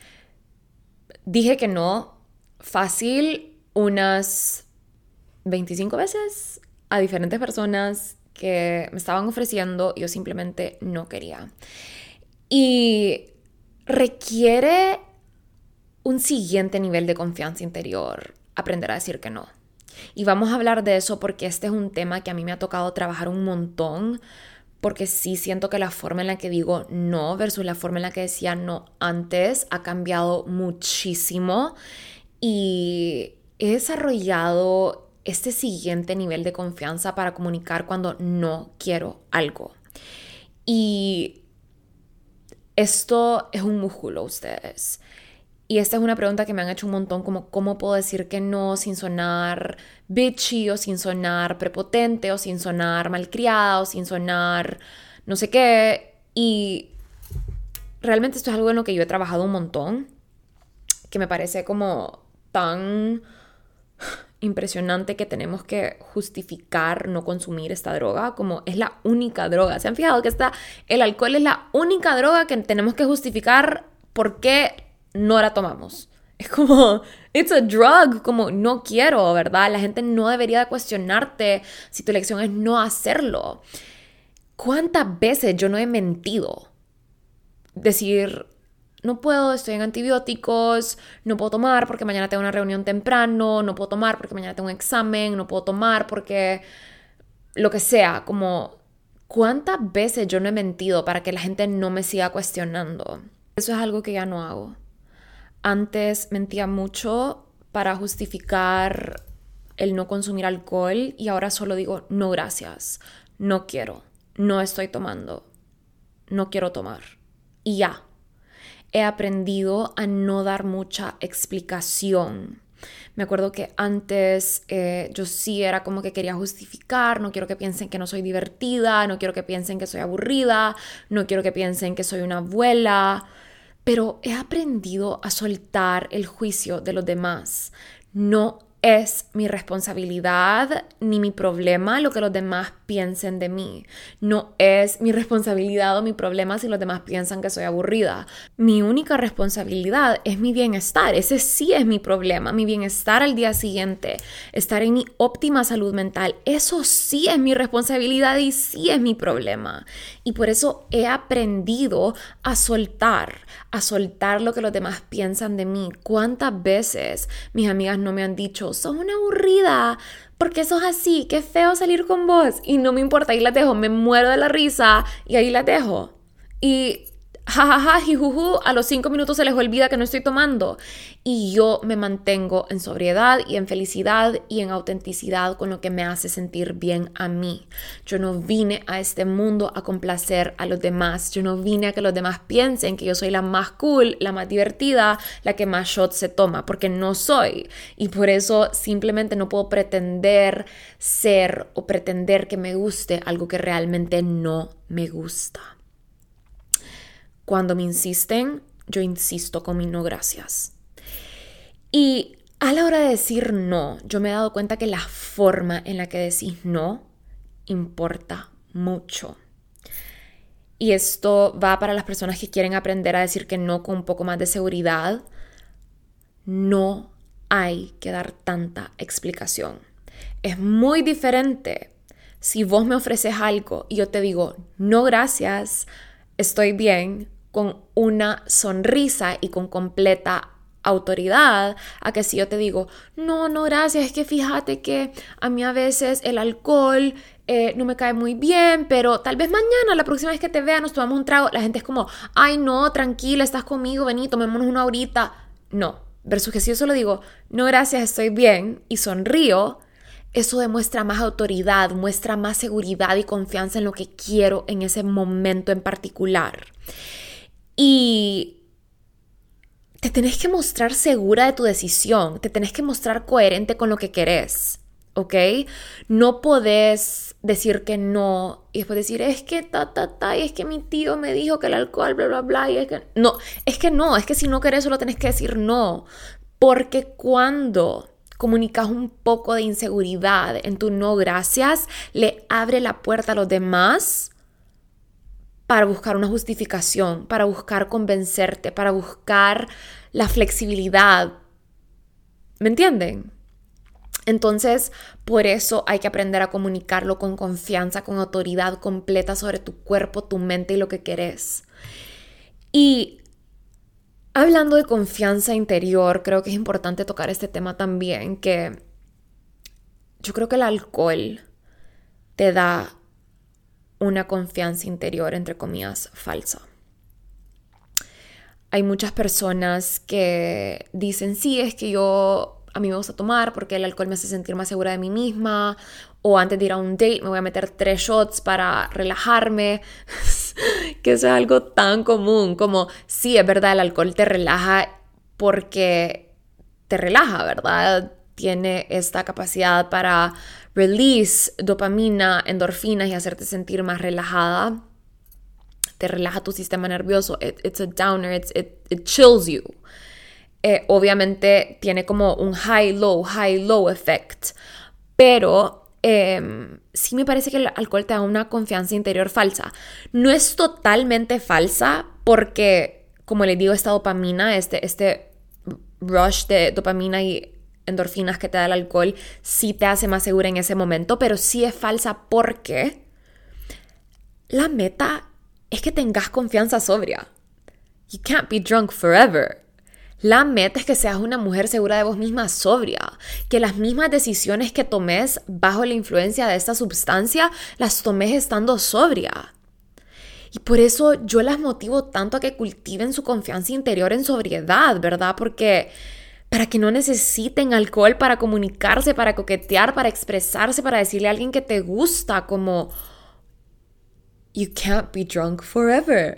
Dije que no, fácil, unas 25 veces a diferentes personas que me estaban ofreciendo yo simplemente no quería. Y requiere un siguiente nivel de confianza interior aprender a decir que no. Y vamos a hablar de eso porque este es un tema que a mí me ha tocado trabajar un montón, porque sí siento que la forma en la que digo no versus la forma en la que decía no antes ha cambiado muchísimo. Y he desarrollado este siguiente nivel de confianza para comunicar cuando no quiero algo. Y esto es un músculo, ustedes. Y esta es una pregunta que me han hecho un montón, como cómo puedo decir que no sin sonar bitchy o sin sonar prepotente o sin sonar malcriada o sin sonar no sé qué. Y realmente esto es algo en lo que yo he trabajado un montón, que me parece como tan impresionante que tenemos que justificar no consumir esta droga como es la única droga. ¿Se han fijado que está el alcohol es la única droga que tenemos que justificar por qué no la tomamos? Es como, it's a drug, como no quiero, ¿verdad? La gente no debería cuestionarte si tu elección es no hacerlo. ¿Cuántas veces yo no he mentido? Decir, no puedo, estoy en antibióticos, no puedo tomar porque mañana tengo una reunión temprano, no puedo tomar porque mañana tengo un examen, no puedo tomar porque lo que sea, como cuántas veces yo no he mentido para que la gente no me siga cuestionando. Eso es algo que ya no hago. Antes mentía mucho para justificar el no consumir alcohol y ahora solo digo no gracias, no quiero, no estoy tomando, no quiero tomar. Y ya, he aprendido a no dar mucha explicación. Me acuerdo que antes eh, yo sí era como que quería justificar, no quiero que piensen que no soy divertida, no quiero que piensen que soy aburrida, no quiero que piensen que soy una abuela, pero he aprendido a soltar el juicio de los demás. No es mi responsabilidad ni mi problema lo que los demás piensen de mí. No es mi responsabilidad o mi problema si los demás piensan que soy aburrida. Mi única responsabilidad es mi bienestar. Ese sí es mi problema. Mi bienestar al día siguiente, estar en mi óptima salud mental. Eso sí es mi responsabilidad y sí es mi problema. Y por eso he aprendido a soltar, a soltar lo que los demás piensan de mí. ¿Cuántas veces mis amigas no me han dicho, sos una aburrida, porque sos así, qué feo salir con vos. Y no me importa, ahí las dejo, me muero de la risa y ahí las dejo. Y jajaja, jijuju, a los cinco minutos se les olvida que no estoy tomando. Y yo me mantengo en sobriedad y en felicidad y en autenticidad con lo que me hace sentir bien a mí. Yo no vine a este mundo a complacer a los demás. Yo no vine a que los demás piensen que yo soy la más cool, la más divertida, la que más shots se toma, porque no soy. Y por eso simplemente no puedo pretender ser o pretender que me guste algo que realmente no me gusta. Cuando me insisten, yo insisto con mi no gracias. Y a la hora de decir no, yo me he dado cuenta que la forma en la que decís no importa mucho. Y esto va para las personas que quieren aprender a decir que no con un poco más de seguridad. No hay que dar tanta explicación. Es muy diferente si vos me ofreces algo y yo te digo, no gracias, estoy bien, con una sonrisa y con completa autoridad a que si yo te digo, no, no, gracias, es que fíjate que a mí a veces el alcohol eh, no me cae muy bien, pero tal vez mañana, la próxima vez que te vea, nos tomamos un trago, la gente es como, ay, no, tranquila, estás conmigo, vení, tomémonos una ahorita. No, versus que si yo solo digo, no, gracias, estoy bien, y sonrío, eso demuestra más autoridad, muestra más seguridad y confianza en lo que quiero en ese momento en particular. Y te tenés que mostrar segura de tu decisión, te tenés que mostrar coherente con lo que querés, ¿ok? No podés decir que no y después decir, es que ta, ta, ta, y es que mi tío me dijo que el alcohol, bla, bla, bla, y es que... No, es que no, es que si no querés solo tenés que decir no, porque cuando comunicas un poco de inseguridad en tu no gracias, le abre la puerta a los demás para buscar una justificación, para buscar convencerte, para buscar la flexibilidad. ¿Me entienden? Entonces, por eso hay que aprender a comunicarlo con confianza, con autoridad completa sobre tu cuerpo, tu mente y lo que querés. Y hablando de confianza interior, creo que es importante tocar este tema también, que yo creo que el alcohol te da una confianza interior, entre comillas, falsa. Hay muchas personas que dicen, sí, es que yo, a mí me gusta tomar porque el alcohol me hace sentir más segura de mí misma, o antes de ir a un date me voy a meter tres shots para relajarme, que eso es algo tan común como, sí, es verdad, el alcohol te relaja porque te relaja, ¿verdad? Tiene esta capacidad para release dopamina, endorfinas y hacerte sentir más relajada. Te relaja tu sistema nervioso. it's a downer, it, chills you. Eh, obviamente tiene como un high-low, high-low effect. Pero em, sí me parece que el alcohol te da una confianza interior falsa. No es totalmente falsa porque, como les digo, esta dopamina, este, este rush de dopamina y endorfinas que te da el alcohol sí te hace más segura en ese momento, pero sí es falsa porque la meta es que tengas confianza sobria. You can't be drunk forever. La meta es que seas una mujer segura de vos misma sobria, que las mismas decisiones que tomes bajo la influencia de esta sustancia las tomes estando sobria. Y por eso yo las motivo tanto a que cultiven su confianza interior en sobriedad, ¿verdad? Porque para que no necesiten alcohol para comunicarse, para coquetear, para expresarse, para decirle a alguien que te gusta, como, you can't be drunk forever.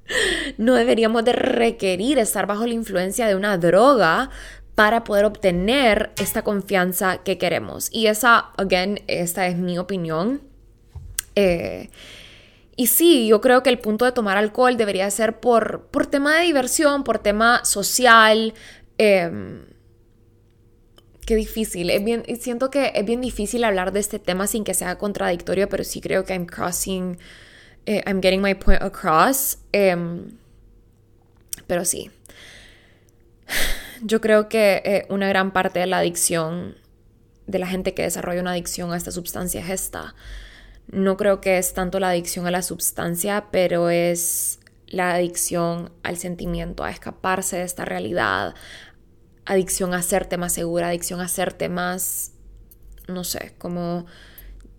no deberíamos de requerir estar bajo la influencia de una droga para poder obtener esta confianza que queremos. Y esa, again, esta es mi opinión. Eh, y sí, yo creo que el punto de tomar alcohol debería ser por, por tema de diversión, por tema social. Em, qué difícil. Es bien, siento que es bien difícil hablar de este tema sin que sea contradictorio, pero sí creo que I'm crossing, eh, I'm getting my point across. Em, pero sí. Yo creo que eh, una gran parte de la adicción, de la gente que desarrolla una adicción a esta sustancia es esta. No creo que es tanto la adicción a la sustancia, pero es la adicción al sentimiento, a escaparse de esta realidad, adicción a hacerte más segura, adicción a hacerte más, no sé, como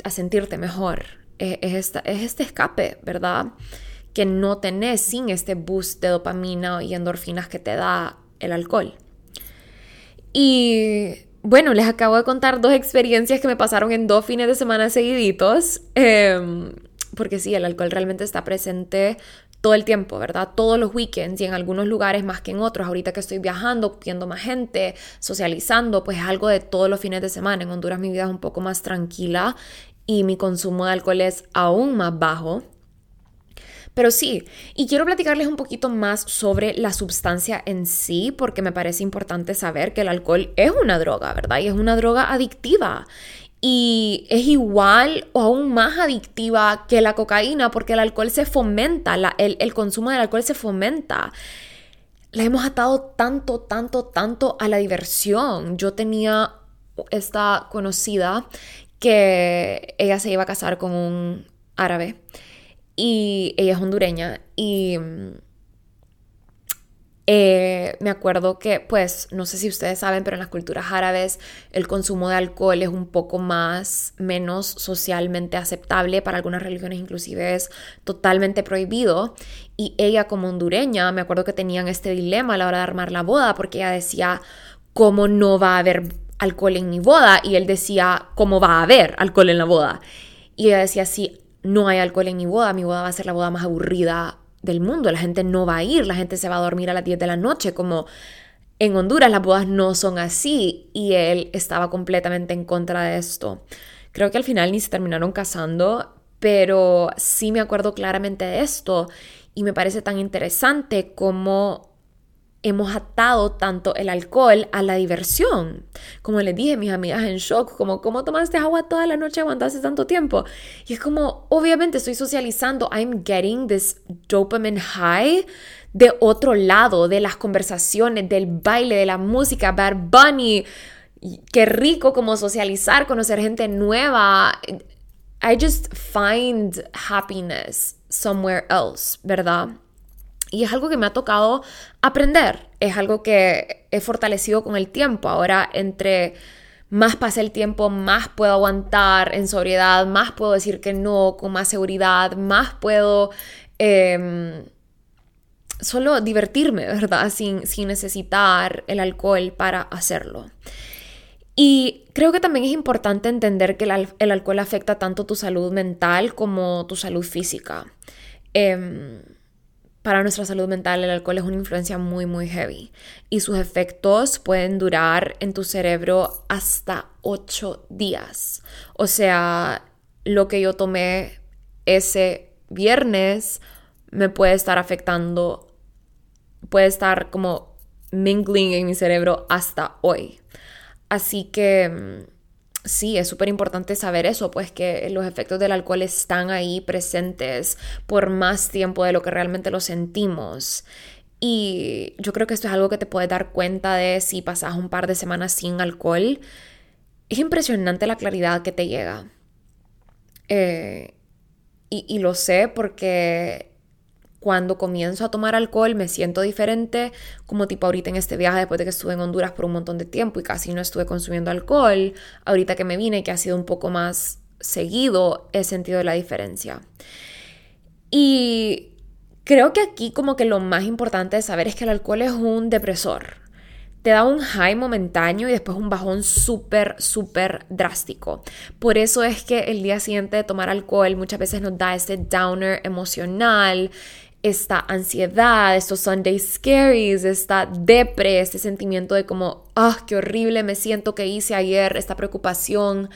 a sentirte mejor. Es, esta, es este escape, ¿verdad? Que no tenés sin este boost de dopamina y endorfinas que te da el alcohol. Y bueno, les acabo de contar dos experiencias que me pasaron en dos fines de semana seguiditos. Em, porque sí, el alcohol realmente está presente todo el tiempo, ¿verdad? Todos los weekends y en algunos lugares más que en otros. Ahorita que estoy viajando, viendo más gente, socializando, pues es algo de todos los fines de semana. En Honduras mi vida es un poco más tranquila y mi consumo de alcohol es aún más bajo. Pero sí, y quiero platicarles un poquito más sobre la sustancia en sí, porque me parece importante saber que el alcohol es una droga, ¿verdad? Y es una droga adictiva. Y es igual o aún más adictiva que la cocaína, porque el alcohol se fomenta, el, consumo del alcohol se fomenta la hemos atado tanto, tanto, tanto a la diversión. Yo tenía esta conocida que ella se iba a casar con un árabe y ella es hondureña y mm, eh, me acuerdo que, pues, no sé si ustedes saben, pero en las culturas árabes el consumo de alcohol es un poco más, menos socialmente aceptable, para algunas religiones inclusive es totalmente prohibido. Y ella como hondureña, me acuerdo que tenían este dilema a la hora de armar la boda, porque ella decía, ¿cómo no va a haber alcohol en mi boda? Y él decía, ¿cómo va a haber alcohol en la boda? Y ella decía, sí, no hay alcohol en mi boda, mi boda va a ser la boda más aburrida del mundo, la gente no va a ir, la gente se va a dormir a las 10 de la noche, como en Honduras las bodas no son así y él estaba completamente en contra de esto. Creo que al final ni se terminaron casando, pero sí me acuerdo claramente de esto y me parece tan interesante como hemos atado tanto el alcohol a la diversión. Como les dije, mis amigas en shock, como, ¿cómo tomaste agua toda la noche aguantaste tanto tiempo? Y es como, obviamente estoy socializando, I'm getting this dopamine high de otro lado, de las conversaciones, del baile, de la música, Bad Bunny. Qué rico como socializar, conocer gente nueva. I just find happiness somewhere else, ¿verdad? Y es algo que me ha tocado aprender, es algo que he fortalecido con el tiempo. Ahora, entre más pasa el tiempo, más puedo aguantar en sobriedad, más puedo decir que no con más seguridad, más puedo em, solo divertirme, ¿verdad? Sin, sin necesitar el alcohol para hacerlo. Y creo que también es importante entender que el, alcohol afecta tanto tu salud mental como tu salud física. Eh, para nuestra salud mental el alcohol es una influencia muy muy heavy y sus efectos pueden durar en tu cerebro hasta 8 días. O sea, lo que yo tomé ese viernes me puede estar afectando, puede estar como mingling en mi cerebro hasta hoy. Así que mm, sí, es súper importante saber eso, pues que los efectos del alcohol están ahí presentes por más tiempo de lo que realmente lo sentimos. Y yo creo que esto es algo que te puedes dar cuenta de si pasas un par de semanas sin alcohol. Es impresionante la claridad que te llega. Eh, y, y lo sé porque cuando comienzo a tomar alcohol me siento diferente, como tipo ahorita en este viaje después de que estuve en Honduras por un montón de tiempo y casi no estuve consumiendo alcohol, ahorita que me vine que ha sido un poco más seguido, he sentido la diferencia. Y creo que aquí como que lo más importante de saber es que el alcohol es un depresor. Te da un high momentáneo y después un bajón súper, súper drástico. Por eso es que el día siguiente de tomar alcohol muchas veces nos da ese downer emocional, esta ansiedad, estos Sunday scaries, esta depre, este sentimiento de como, ah, qué horrible me siento que hice ayer, esta preocupación,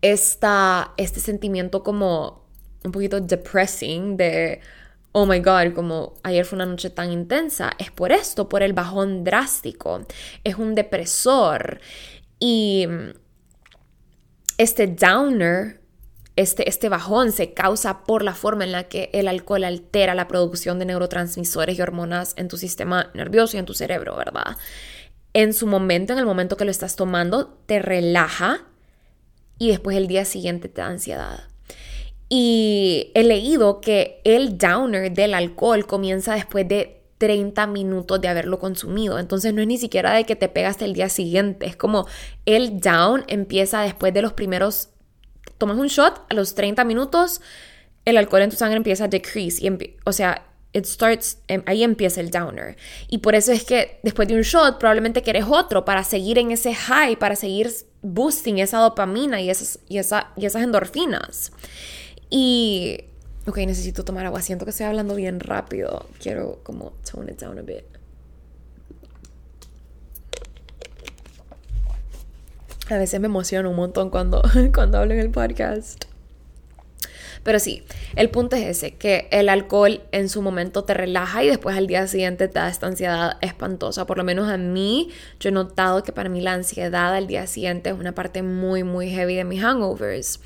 esta, este sentimiento como un poquito depressing de, oh my god, como ayer fue una noche tan intensa, es por esto, por el bajón drástico, es un depresor. Y este downer este, este bajón se causa por la forma en la que el alcohol altera la producción de neurotransmisores y hormonas en tu sistema nervioso y en tu cerebro, ¿verdad? En su momento, en el momento que lo estás tomando, te relaja y después el día siguiente te da ansiedad. Y he leído que el downer del alcohol comienza después de 30 minutos de haberlo consumido. Entonces no es ni siquiera de que te pegas el día siguiente. Es como el down empieza después de los primeros tomas un shot, a los 30 minutos el alcohol en tu sangre empieza a decrease. Y o sea, it starts, em, ahí empieza el downer. Y por eso es que después de un shot probablemente quieres otro para seguir en ese high, para seguir boosting esa dopamina y esas, y, esa, y esas endorfinas. Y, ok, necesito tomar agua. Siento que estoy hablando bien rápido. Quiero como tone it down a bit. A veces me emociona un montón cuando, cuando hablo en el podcast. Pero sí, el punto es ese, que el alcohol en su momento te relaja y después al día siguiente te da esta ansiedad espantosa. Por lo menos a mí, yo he notado que para mí la ansiedad al día siguiente es una parte muy, muy heavy de mis hangovers.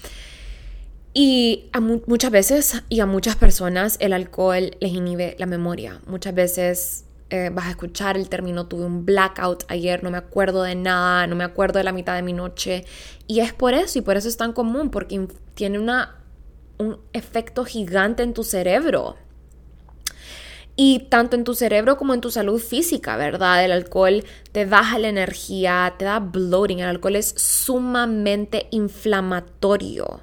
Y muchas veces y a muchas personas el alcohol les inhibe la memoria. Muchas veces eh, vas a escuchar el término tuve un blackout ayer, no me acuerdo de nada, no me acuerdo de la mitad de mi noche. Y es por eso, y por eso es tan común, porque tiene una, un efecto gigante en tu cerebro. Y tanto en tu cerebro como en tu salud física, ¿verdad? El alcohol te baja la energía, te da bloating. El alcohol es sumamente inflamatorio.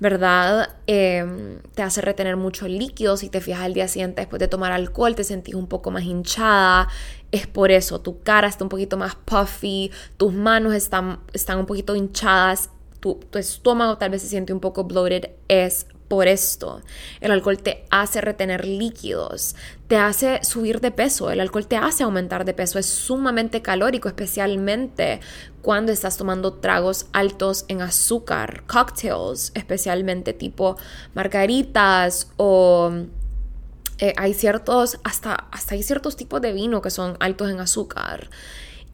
¿Verdad? Em, te hace retener mucho líquido. Si te fijas al día siguiente después de tomar alcohol, te sentís un poco más hinchada. Es por eso, tu cara está un poquito más puffy, tus manos están, están un poquito hinchadas, tu, tu estómago tal vez se siente un poco bloated. Es por esto. El alcohol te hace retener líquidos, te hace subir de peso, el alcohol te hace aumentar de peso, es sumamente calórico, especialmente cuando estás tomando tragos altos en azúcar, cocktails, especialmente tipo margaritas o... Eh, hay ciertos, hasta, hasta hay ciertos tipos de vino que son altos en azúcar.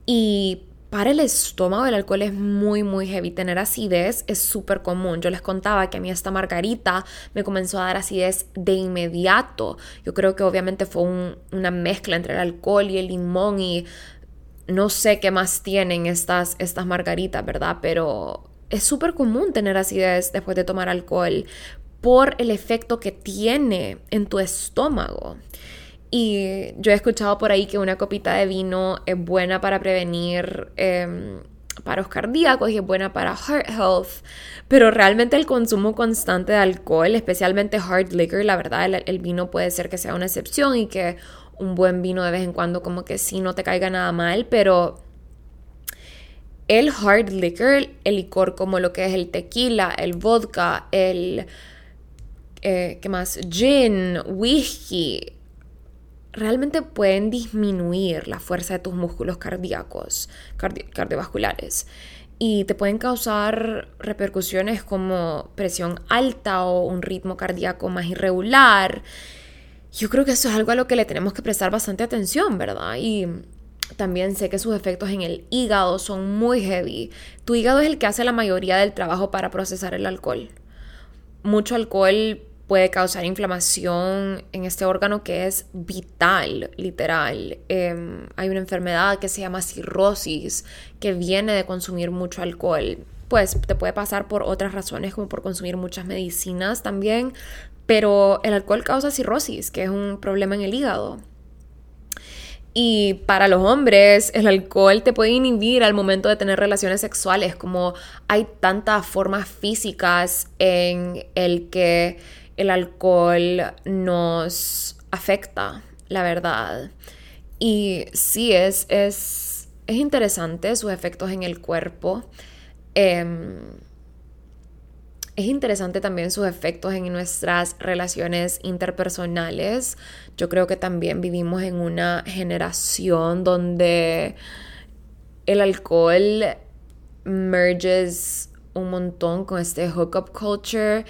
Y para el estómago el alcohol es muy, muy heavy. Tener acidez es súper común. Yo les contaba que a mí esta margarita me comenzó a dar acidez de inmediato. Yo creo que obviamente fue una mezcla entre el alcohol y el limón y no sé qué más tienen estas, estas margaritas, ¿verdad? Pero es súper común tener acidez después de tomar alcohol por el efecto que tiene en tu estómago. Y yo he escuchado por ahí que una copita de vino es buena para prevenir eh, paros cardíacos y es buena para heart health, pero realmente el consumo constante de alcohol, especialmente hard liquor, la verdad el, el, vino puede ser que sea una excepción y que un buen vino de vez en cuando como que sí no te caiga nada mal, pero el hard liquor, el licor como lo que es el tequila, el vodka, el... Eh, ¿Qué más? Gin, whisky, realmente pueden disminuir la fuerza de tus músculos cardíacos, cardiovasculares y te pueden causar repercusiones como presión alta o un ritmo cardíaco más irregular. Yo creo que eso es algo a lo que le tenemos que prestar bastante atención, ¿verdad? Y también sé que sus efectos en el hígado son muy heavy. Tu hígado es el que hace la mayoría del trabajo para procesar el alcohol. Mucho alcohol puede causar inflamación en este órgano que es vital, literal. Em, hay una enfermedad que se llama cirrosis, que viene de consumir mucho alcohol. Pues te puede pasar por otras razones, como por consumir muchas medicinas también, pero el alcohol causa cirrosis, que es un problema en el hígado. Y para los hombres, el alcohol te puede inhibir al momento de tener relaciones sexuales, como hay tantas formas físicas en el que el alcohol nos afecta, la verdad. Y sí, es, es, es interesante sus efectos en el cuerpo. Em, es interesante también sus efectos en nuestras relaciones interpersonales. Yo creo que también vivimos en una generación donde el alcohol merges un montón con este hookup culture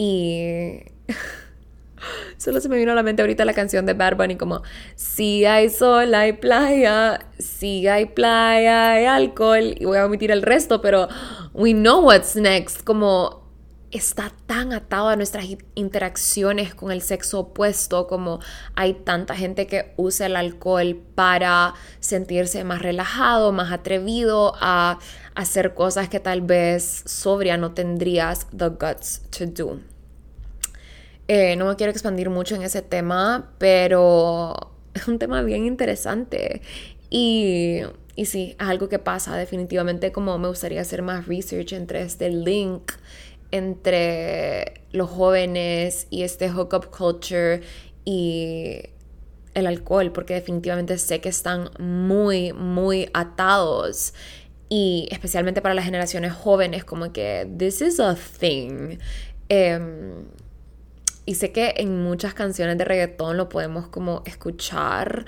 y solo se me vino a la mente ahorita la canción de Bad Bunny como si hay sol, hay playa, si hay playa, hay alcohol y voy a omitir el resto, pero we know what's next, como está tan atado a nuestras interacciones con el sexo opuesto, como hay tanta gente que usa el alcohol para sentirse más relajado, más atrevido a hacer cosas que tal vez sobria no tendrías the guts to do. Eh, no me quiero expandir mucho en ese tema, pero es un tema bien interesante y, y sí, es algo que pasa definitivamente como me gustaría hacer más research entre este link entre los jóvenes y este hookup culture y el alcohol, porque definitivamente sé que están muy, muy atados. Y especialmente para las generaciones jóvenes, como que this is a thing. Em, y sé que en muchas canciones de reggaetón lo podemos como escuchar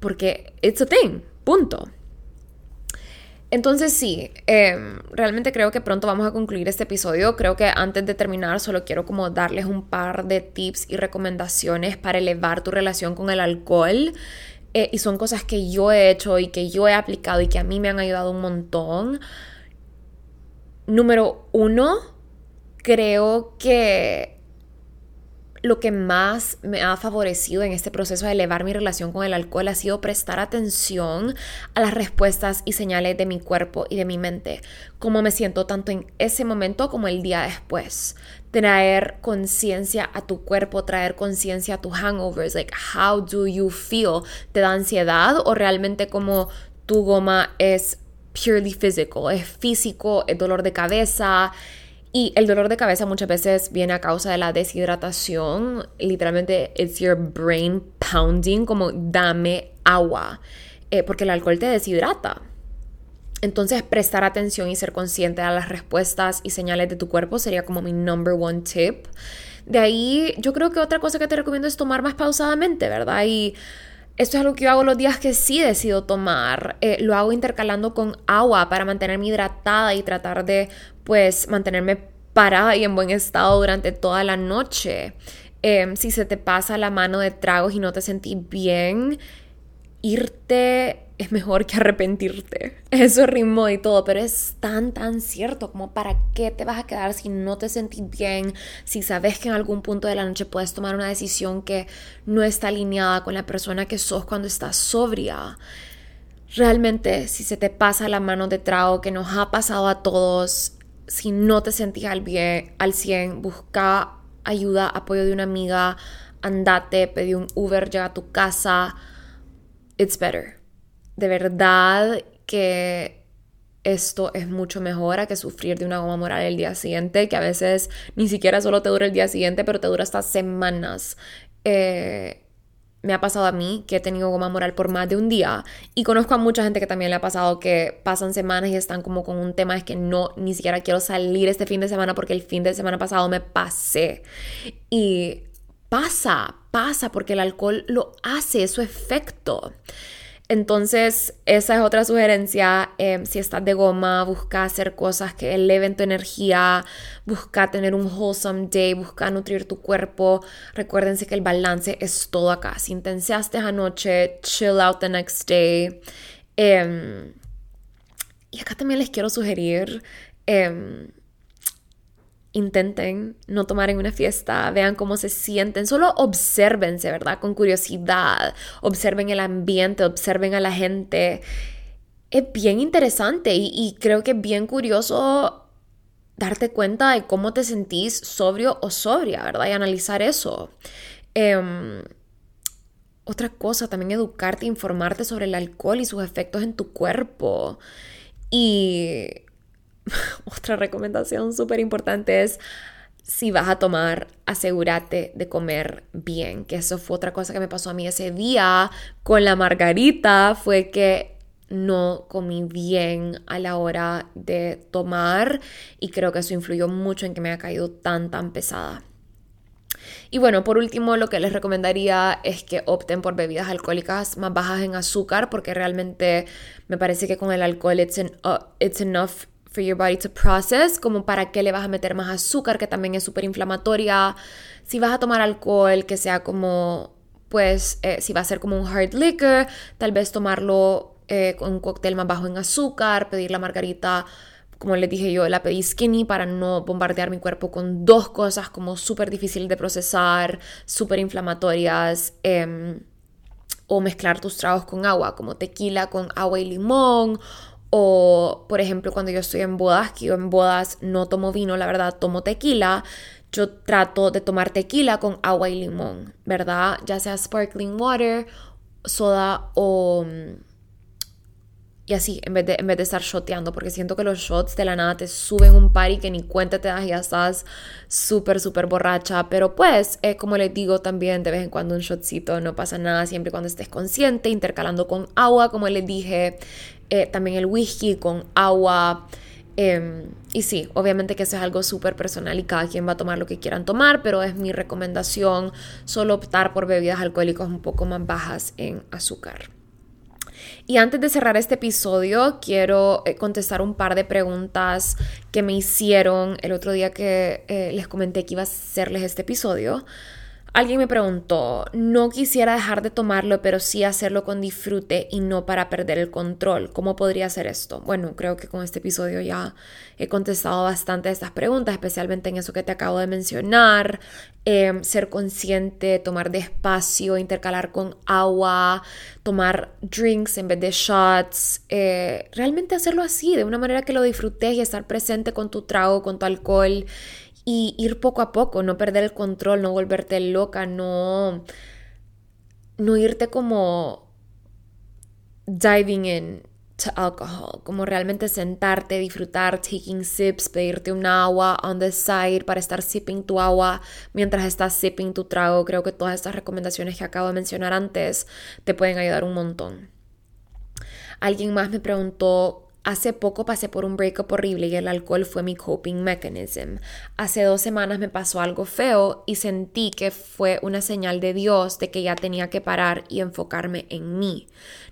porque it's a thing, punto. Entonces sí, em, realmente creo que pronto vamos a concluir este episodio. Creo que antes de terminar solo quiero como darles un par de tips y recomendaciones para elevar tu relación con el alcohol. Eh, y son cosas que yo he hecho y que yo he aplicado y que a mí me han ayudado un montón. Número uno, creo que lo que más me ha favorecido en este proceso de elevar mi relación con el alcohol ha sido prestar atención a las respuestas y señales de mi cuerpo y de mi mente, cómo me siento tanto en ese momento como el día después. Traer conciencia a tu cuerpo, traer conciencia a tus hangovers, like how do you feel? ¿Te da ansiedad o realmente como tu goma es purely physical, es físico, es dolor de cabeza? Y el dolor de cabeza muchas veces viene a causa de la deshidratación. Literalmente, it's your brain pounding, como dame agua, eh, porque el alcohol te deshidrata. Entonces, prestar atención y ser consciente a las respuestas y señales de tu cuerpo sería como mi number one tip. De ahí, yo creo que otra cosa que te recomiendo es tomar más pausadamente, ¿verdad? Y esto es algo que yo hago los días que sí decido tomar. Eh, lo hago intercalando con agua para mantenerme hidratada y tratar de pues mantenerme parada y en buen estado durante toda la noche. Em, si se te pasa la mano de tragos y no te sentís bien, irte es mejor que arrepentirte. Eso ritmo y todo, pero es tan, tan cierto como para qué te vas a quedar si no te sentís bien, si sabes que en algún punto de la noche puedes tomar una decisión que no está alineada con la persona que sos cuando estás sobria. Realmente, si se te pasa la mano de trago, que nos ha pasado a todos, si no te sentís al, bien, al 100, busca ayuda, apoyo de una amiga, andate, pedí un Uber, llega a tu casa. It's better. De verdad que esto es mucho mejor a que sufrir de una goma moral el día siguiente, que a veces ni siquiera solo te dura el día siguiente, pero te dura hasta semanas. Eh, me ha pasado a mí que he tenido goma moral por más de un día y conozco a mucha gente que también le ha pasado que pasan semanas y están como con un tema es que no ni siquiera quiero salir este fin de semana porque el fin de semana pasado me pasé y pasa, pasa porque el alcohol lo hace, su efecto. Entonces, esa es otra sugerencia. Em, si estás de goma, busca hacer cosas que eleven tu energía, busca tener un wholesome day, busca nutrir tu cuerpo. Recuérdense que el balance es todo acá. Si intenseaste anoche, chill out the next day. Em, y acá también les quiero sugerir em, intenten no tomar en una fiesta, vean cómo se sienten, solo observense, ¿verdad? Con curiosidad, observen el ambiente, observen a la gente. Es bien interesante y, creo que es bien curioso darte cuenta de cómo te sentís sobrio o sobria, ¿verdad? Y analizar eso. Em, otra cosa, también educarte, informarte sobre el alcohol y sus efectos en tu cuerpo. Y otra recomendación súper importante es si vas a tomar, asegúrate de comer bien, que eso fue otra cosa que me pasó a mí ese día con la margarita, fue que no comí bien a la hora de tomar y creo que eso influyó mucho en que me haya caído tan tan pesada. Y bueno, por último, lo que les recomendaría es que opten por bebidas alcohólicas más bajas en azúcar, porque realmente me parece que con el alcohol it's, uh, it's enough for your body to process, como para qué le vas a meter más azúcar, que también es súper inflamatoria. Si vas a tomar alcohol, que sea como, pues, eh, si va a ser como un hard liquor, tal vez tomarlo eh, con un cóctel más bajo en azúcar, pedir la margarita como les dije yo, la pedí skinny para no bombardear mi cuerpo con dos cosas como súper difíciles de procesar, súper inflamatorias, em, o mezclar tus tragos con agua, como tequila con agua y limón, o por ejemplo cuando yo estoy en bodas, que yo en bodas no tomo vino, la verdad, tomo tequila, yo trato de tomar tequila con agua y limón, ¿verdad? Ya sea sparkling water, soda o y así, en vez, de, en vez de estar shoteando, porque siento que los shots de la nada te suben un y que ni cuenta te das y ya estás súper, súper borracha. Pero pues, eh, como les digo también, de vez en cuando un shotcito no pasa nada, siempre cuando estés consciente, intercalando con agua, como les dije, eh, también el whisky con agua. Em, y sí, obviamente que eso es algo súper personal y cada quien va a tomar lo que quieran tomar, pero es mi recomendación solo optar por bebidas alcohólicas un poco más bajas en azúcar. Y antes de cerrar este episodio, quiero eh, contestar un par de preguntas que me hicieron el otro día que eh, les comenté que iba a hacerles este episodio. Alguien me preguntó, no quisiera dejar de tomarlo, pero sí hacerlo con disfrute y no para perder el control. ¿Cómo podría hacer esto? Bueno, creo que con este episodio ya he contestado bastante de estas preguntas, especialmente en eso que te acabo de mencionar. Em, ser consciente, tomar despacio, intercalar con agua, tomar drinks en vez de shots. Eh, realmente hacerlo así, de una manera que lo disfrutes y estar presente con tu trago, con tu alcohol y ir poco a poco, no perder el control, no volverte loca, no, no irte como diving in to alcohol, como realmente sentarte, disfrutar, taking sips, pedirte un agua on the side para estar sipping tu agua mientras estás sipping tu trago. Creo que todas estas recomendaciones que acabo de mencionar antes te pueden ayudar un montón. Alguien más me preguntó Hace poco pasé por un breakup horrible y el alcohol fue mi coping mechanism. Hace dos semanas me pasó algo feo y sentí que fue una señal de Dios de que ya tenía que parar y enfocarme en mí.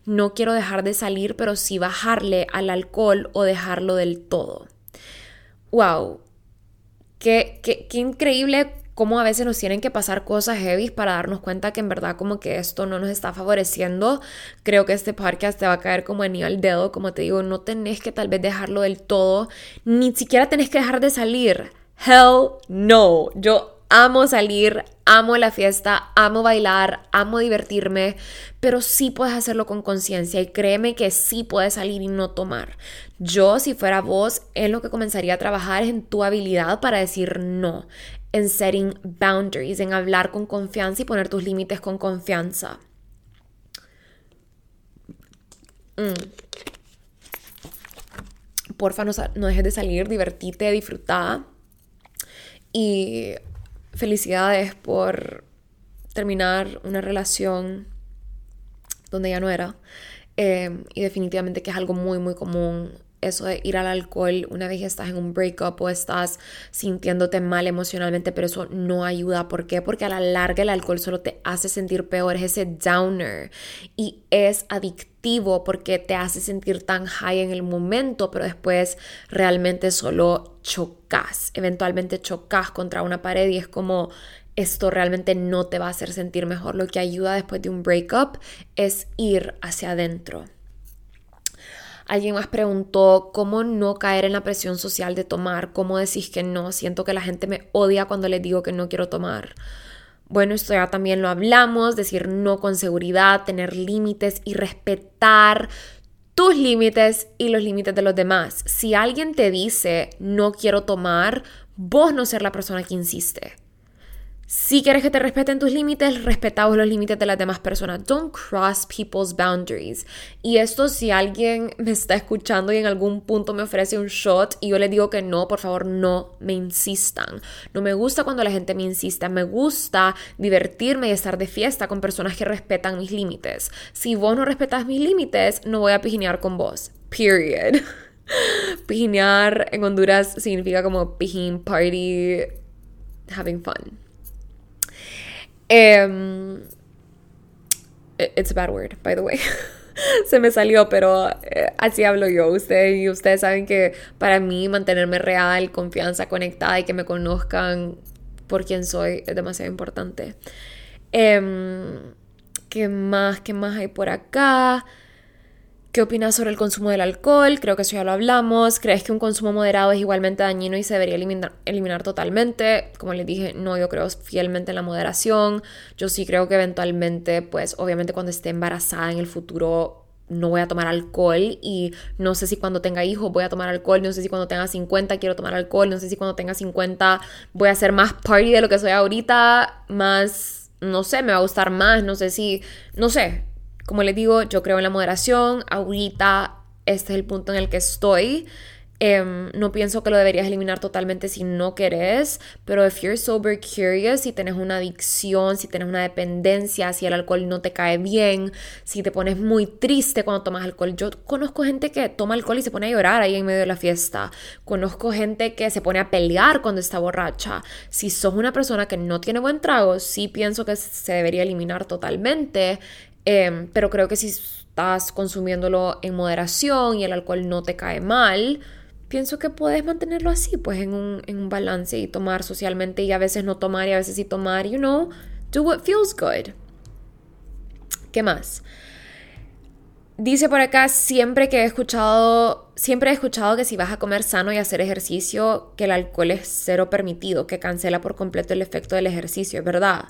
No quiero dejar de salir, pero sí bajarle al alcohol o dejarlo del todo. ¡Wow! Qué, qué, qué increíble cómo a veces nos tienen que pasar cosas heavy para darnos cuenta que en verdad como que esto no nos está favoreciendo. Creo que este podcast te va a caer como anillo al dedo, como te digo, no tenés que tal vez dejarlo del todo, ni siquiera tenés que dejar de salir. Hell no. Yo amo salir, amo la fiesta, amo bailar, amo divertirme, pero sí puedes hacerlo con conciencia y créeme que sí puedes salir y no tomar. Yo, si fuera vos, en lo que comenzaría a trabajar en tu habilidad para decir no, en setting boundaries, en hablar con confianza y poner tus límites con confianza. Mm. Porfa, no, dejes de salir, divertite, disfruta. Y felicidades por terminar una relación donde ya no era. Eh, y definitivamente que es algo muy, muy común eso de ir al alcohol una vez estás en un breakup o estás sintiéndote mal emocionalmente, pero eso no ayuda. ¿Por qué? Porque a la larga el alcohol solo te hace sentir peor, es ese downer y es adictivo porque te hace sentir tan high en el momento, pero después realmente solo chocas, eventualmente chocas contra una pared y es como esto realmente no te va a hacer sentir mejor. Lo que ayuda después de un breakup es ir hacia adentro. Alguien más preguntó cómo no caer en la presión social de tomar, cómo decís que no, siento que la gente me odia cuando les digo que no quiero tomar. Bueno, esto ya también lo hablamos, decir no con seguridad, tener límites y respetar tus límites y los límites de los demás. Si alguien te dice no quiero tomar, vos no ser la persona que insiste. Si quieres que te respeten tus límites, respetamos los límites de las demás personas. Don't cross people's boundaries. Y esto si alguien me está escuchando y en algún punto me ofrece un shot y yo le digo que no, por favor no me insistan. No me gusta cuando la gente me insista. Me gusta divertirme y estar de fiesta con personas que respetan mis límites. Si vos no respetas mis límites, no voy a pijinear con vos. Period. Pijinear en Honduras significa como pijin party, having fun. Um, it's a bad word, by the way. Se me salió, pero eh, así hablo yo. Ustedes y ustedes saben que para mí mantenerme real, confianza, conectada y que me conozcan por quien soy es demasiado importante. Um, ¿Qué más? ¿Qué más hay por acá? ¿Qué opinas sobre el consumo del alcohol? Creo que eso ya lo hablamos. ¿Crees que un consumo moderado es igualmente dañino y se debería eliminar, totalmente? Como les dije, no, yo creo fielmente en la moderación. Yo sí creo que eventualmente, pues obviamente cuando esté embarazada en el futuro no voy a tomar alcohol y no sé si cuando tenga hijos voy a tomar alcohol, no sé si cuando tenga 50 quiero tomar alcohol, no sé si cuando tenga 50 voy a hacer más party de lo que soy ahorita, más, no sé, me va a gustar más, no sé si, no sé, como les digo, yo creo en la moderación. Ahorita este es el punto en el que estoy. Em, no pienso que lo deberías eliminar totalmente si no querés, pero if you're sober curious, si tienes una adicción, si tienes una dependencia, si el alcohol no te cae bien, si te pones muy triste cuando tomas alcohol. Yo conozco gente que toma alcohol y se pone a llorar ahí en medio de la fiesta. Conozco gente que se pone a pelear cuando está borracha. Si sos una persona que no tiene buen trago, sí pienso que se debería eliminar totalmente. Em, pero creo que si estás consumiéndolo en moderación y el alcohol no te cae mal, pienso que puedes mantenerlo así, pues en un, en un balance y tomar socialmente y a veces no tomar y a veces sí tomar, you know, do what feels good. ¿Qué más? Dice por acá, siempre que he escuchado, siempre he escuchado que si vas a comer sano y hacer ejercicio, que el alcohol es cero permitido, que cancela por completo el efecto del ejercicio, ¿es verdad?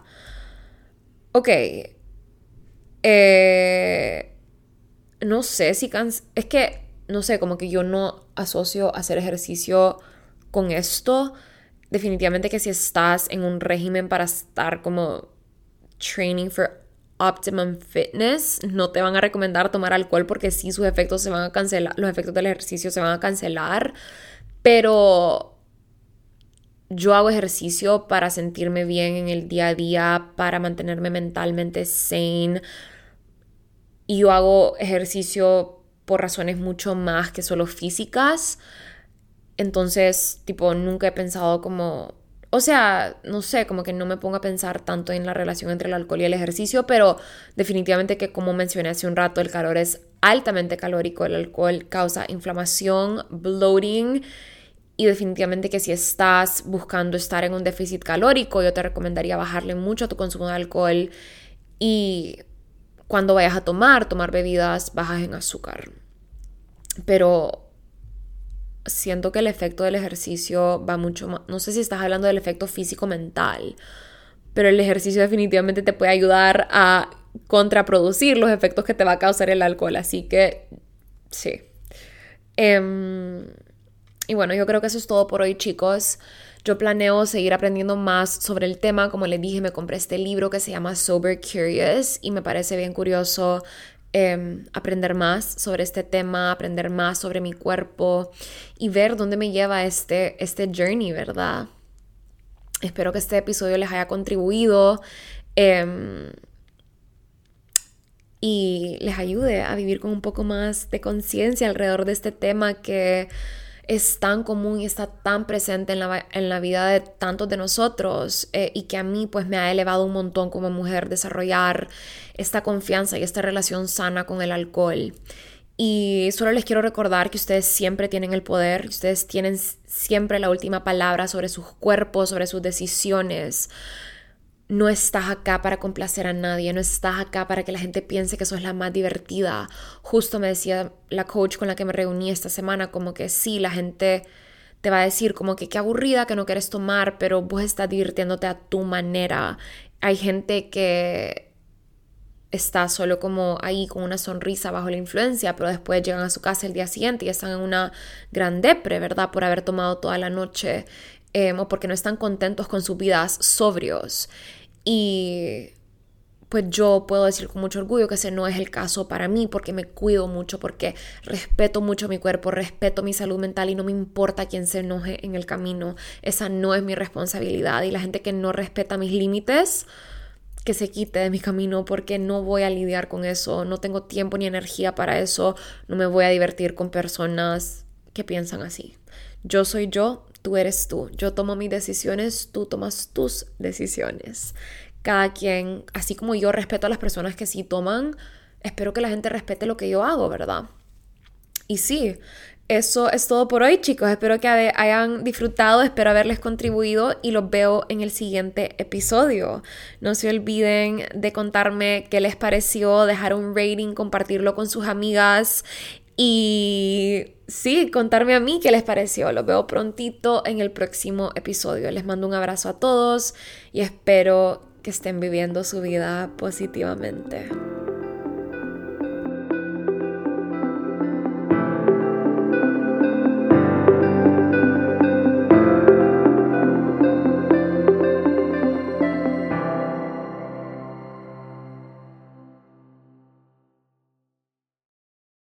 Ok, eh, no sé si es que, no sé, como que yo no asocio hacer ejercicio con esto. Definitivamente que si estás en un régimen para estar como training for optimum fitness, no te van a recomendar tomar alcohol porque sí sus efectos se van a cancelar, los efectos del ejercicio se van a cancelar, pero yo hago ejercicio para sentirme bien en el día a día, para mantenerme mentalmente sane, y yo hago ejercicio por razones mucho más que solo físicas. Entonces, tipo, nunca he pensado como, o sea, no sé, como que no me pongo a pensar tanto en la relación entre el alcohol y el ejercicio, pero definitivamente que como mencioné hace un rato, el calor es altamente calórico, el alcohol causa inflamación, bloating y definitivamente que si estás buscando estar en un déficit calórico, yo te recomendaría bajarle mucho tu consumo de alcohol y cuando vayas a tomar, tomar bebidas bajas en azúcar. Pero siento que el efecto del ejercicio va mucho más, no sé si estás hablando del efecto físico-mental, pero el ejercicio definitivamente te puede ayudar a contraproducir los efectos que te va a causar el alcohol, así que sí. Em, y bueno, yo creo que eso es todo por hoy chicos. Yo planeo seguir aprendiendo más sobre el tema. Como les dije, me compré este libro que se llama Sober Curious y me parece bien curioso em, aprender más sobre este tema, aprender más sobre mi cuerpo y ver dónde me lleva este, este journey, ¿verdad? Espero que este episodio les haya contribuido em, y les ayude a vivir con un poco más de conciencia alrededor de este tema que es tan común y está tan presente en la, en la vida de tantos de nosotros eh, y que a mí pues me ha elevado un montón como mujer desarrollar esta confianza y esta relación sana con el alcohol. Y solo les quiero recordar que ustedes siempre tienen el poder, ustedes tienen siempre la última palabra sobre sus cuerpos, sobre sus decisiones no estás acá para complacer a nadie, no estás acá para que la gente piense que sos la más divertida. Justo me decía la coach con la que me reuní esta semana, como que sí, la gente te va a decir como que qué aburrida que no quieres tomar, pero vos estás divirtiéndote a tu manera. Hay gente que está solo como ahí con una sonrisa bajo la influencia, pero después llegan a su casa el día siguiente y están en una gran depre, ¿verdad? Por haber tomado toda la noche em, o porque no están contentos con sus vidas sobrios. Y pues yo puedo decir con mucho orgullo que ese no es el caso para mí porque me cuido mucho, porque respeto mucho mi cuerpo, respeto mi salud mental y no me importa quién se enoje en el camino. Esa no es mi responsabilidad y la gente que no respeta mis límites, que se quite de mi camino porque no voy a lidiar con eso, no tengo tiempo ni energía para eso, no me voy a divertir con personas que piensan así. Yo soy yo, tú eres tú, yo tomo mis decisiones, tú tomas tus decisiones. Cada quien, así como yo respeto a las personas que sí toman, espero que la gente respete lo que yo hago, ¿verdad? Y sí, eso es todo por hoy, chicos. Espero que hayan disfrutado, espero haberles contribuido y los veo en el siguiente episodio. No se olviden de contarme qué les pareció, dejar un rating, compartirlo con sus amigas y sí, contarme a mí qué les pareció. Los veo prontito en el próximo episodio. Les mando un abrazo a todos y espero que estén viviendo su vida positivamente.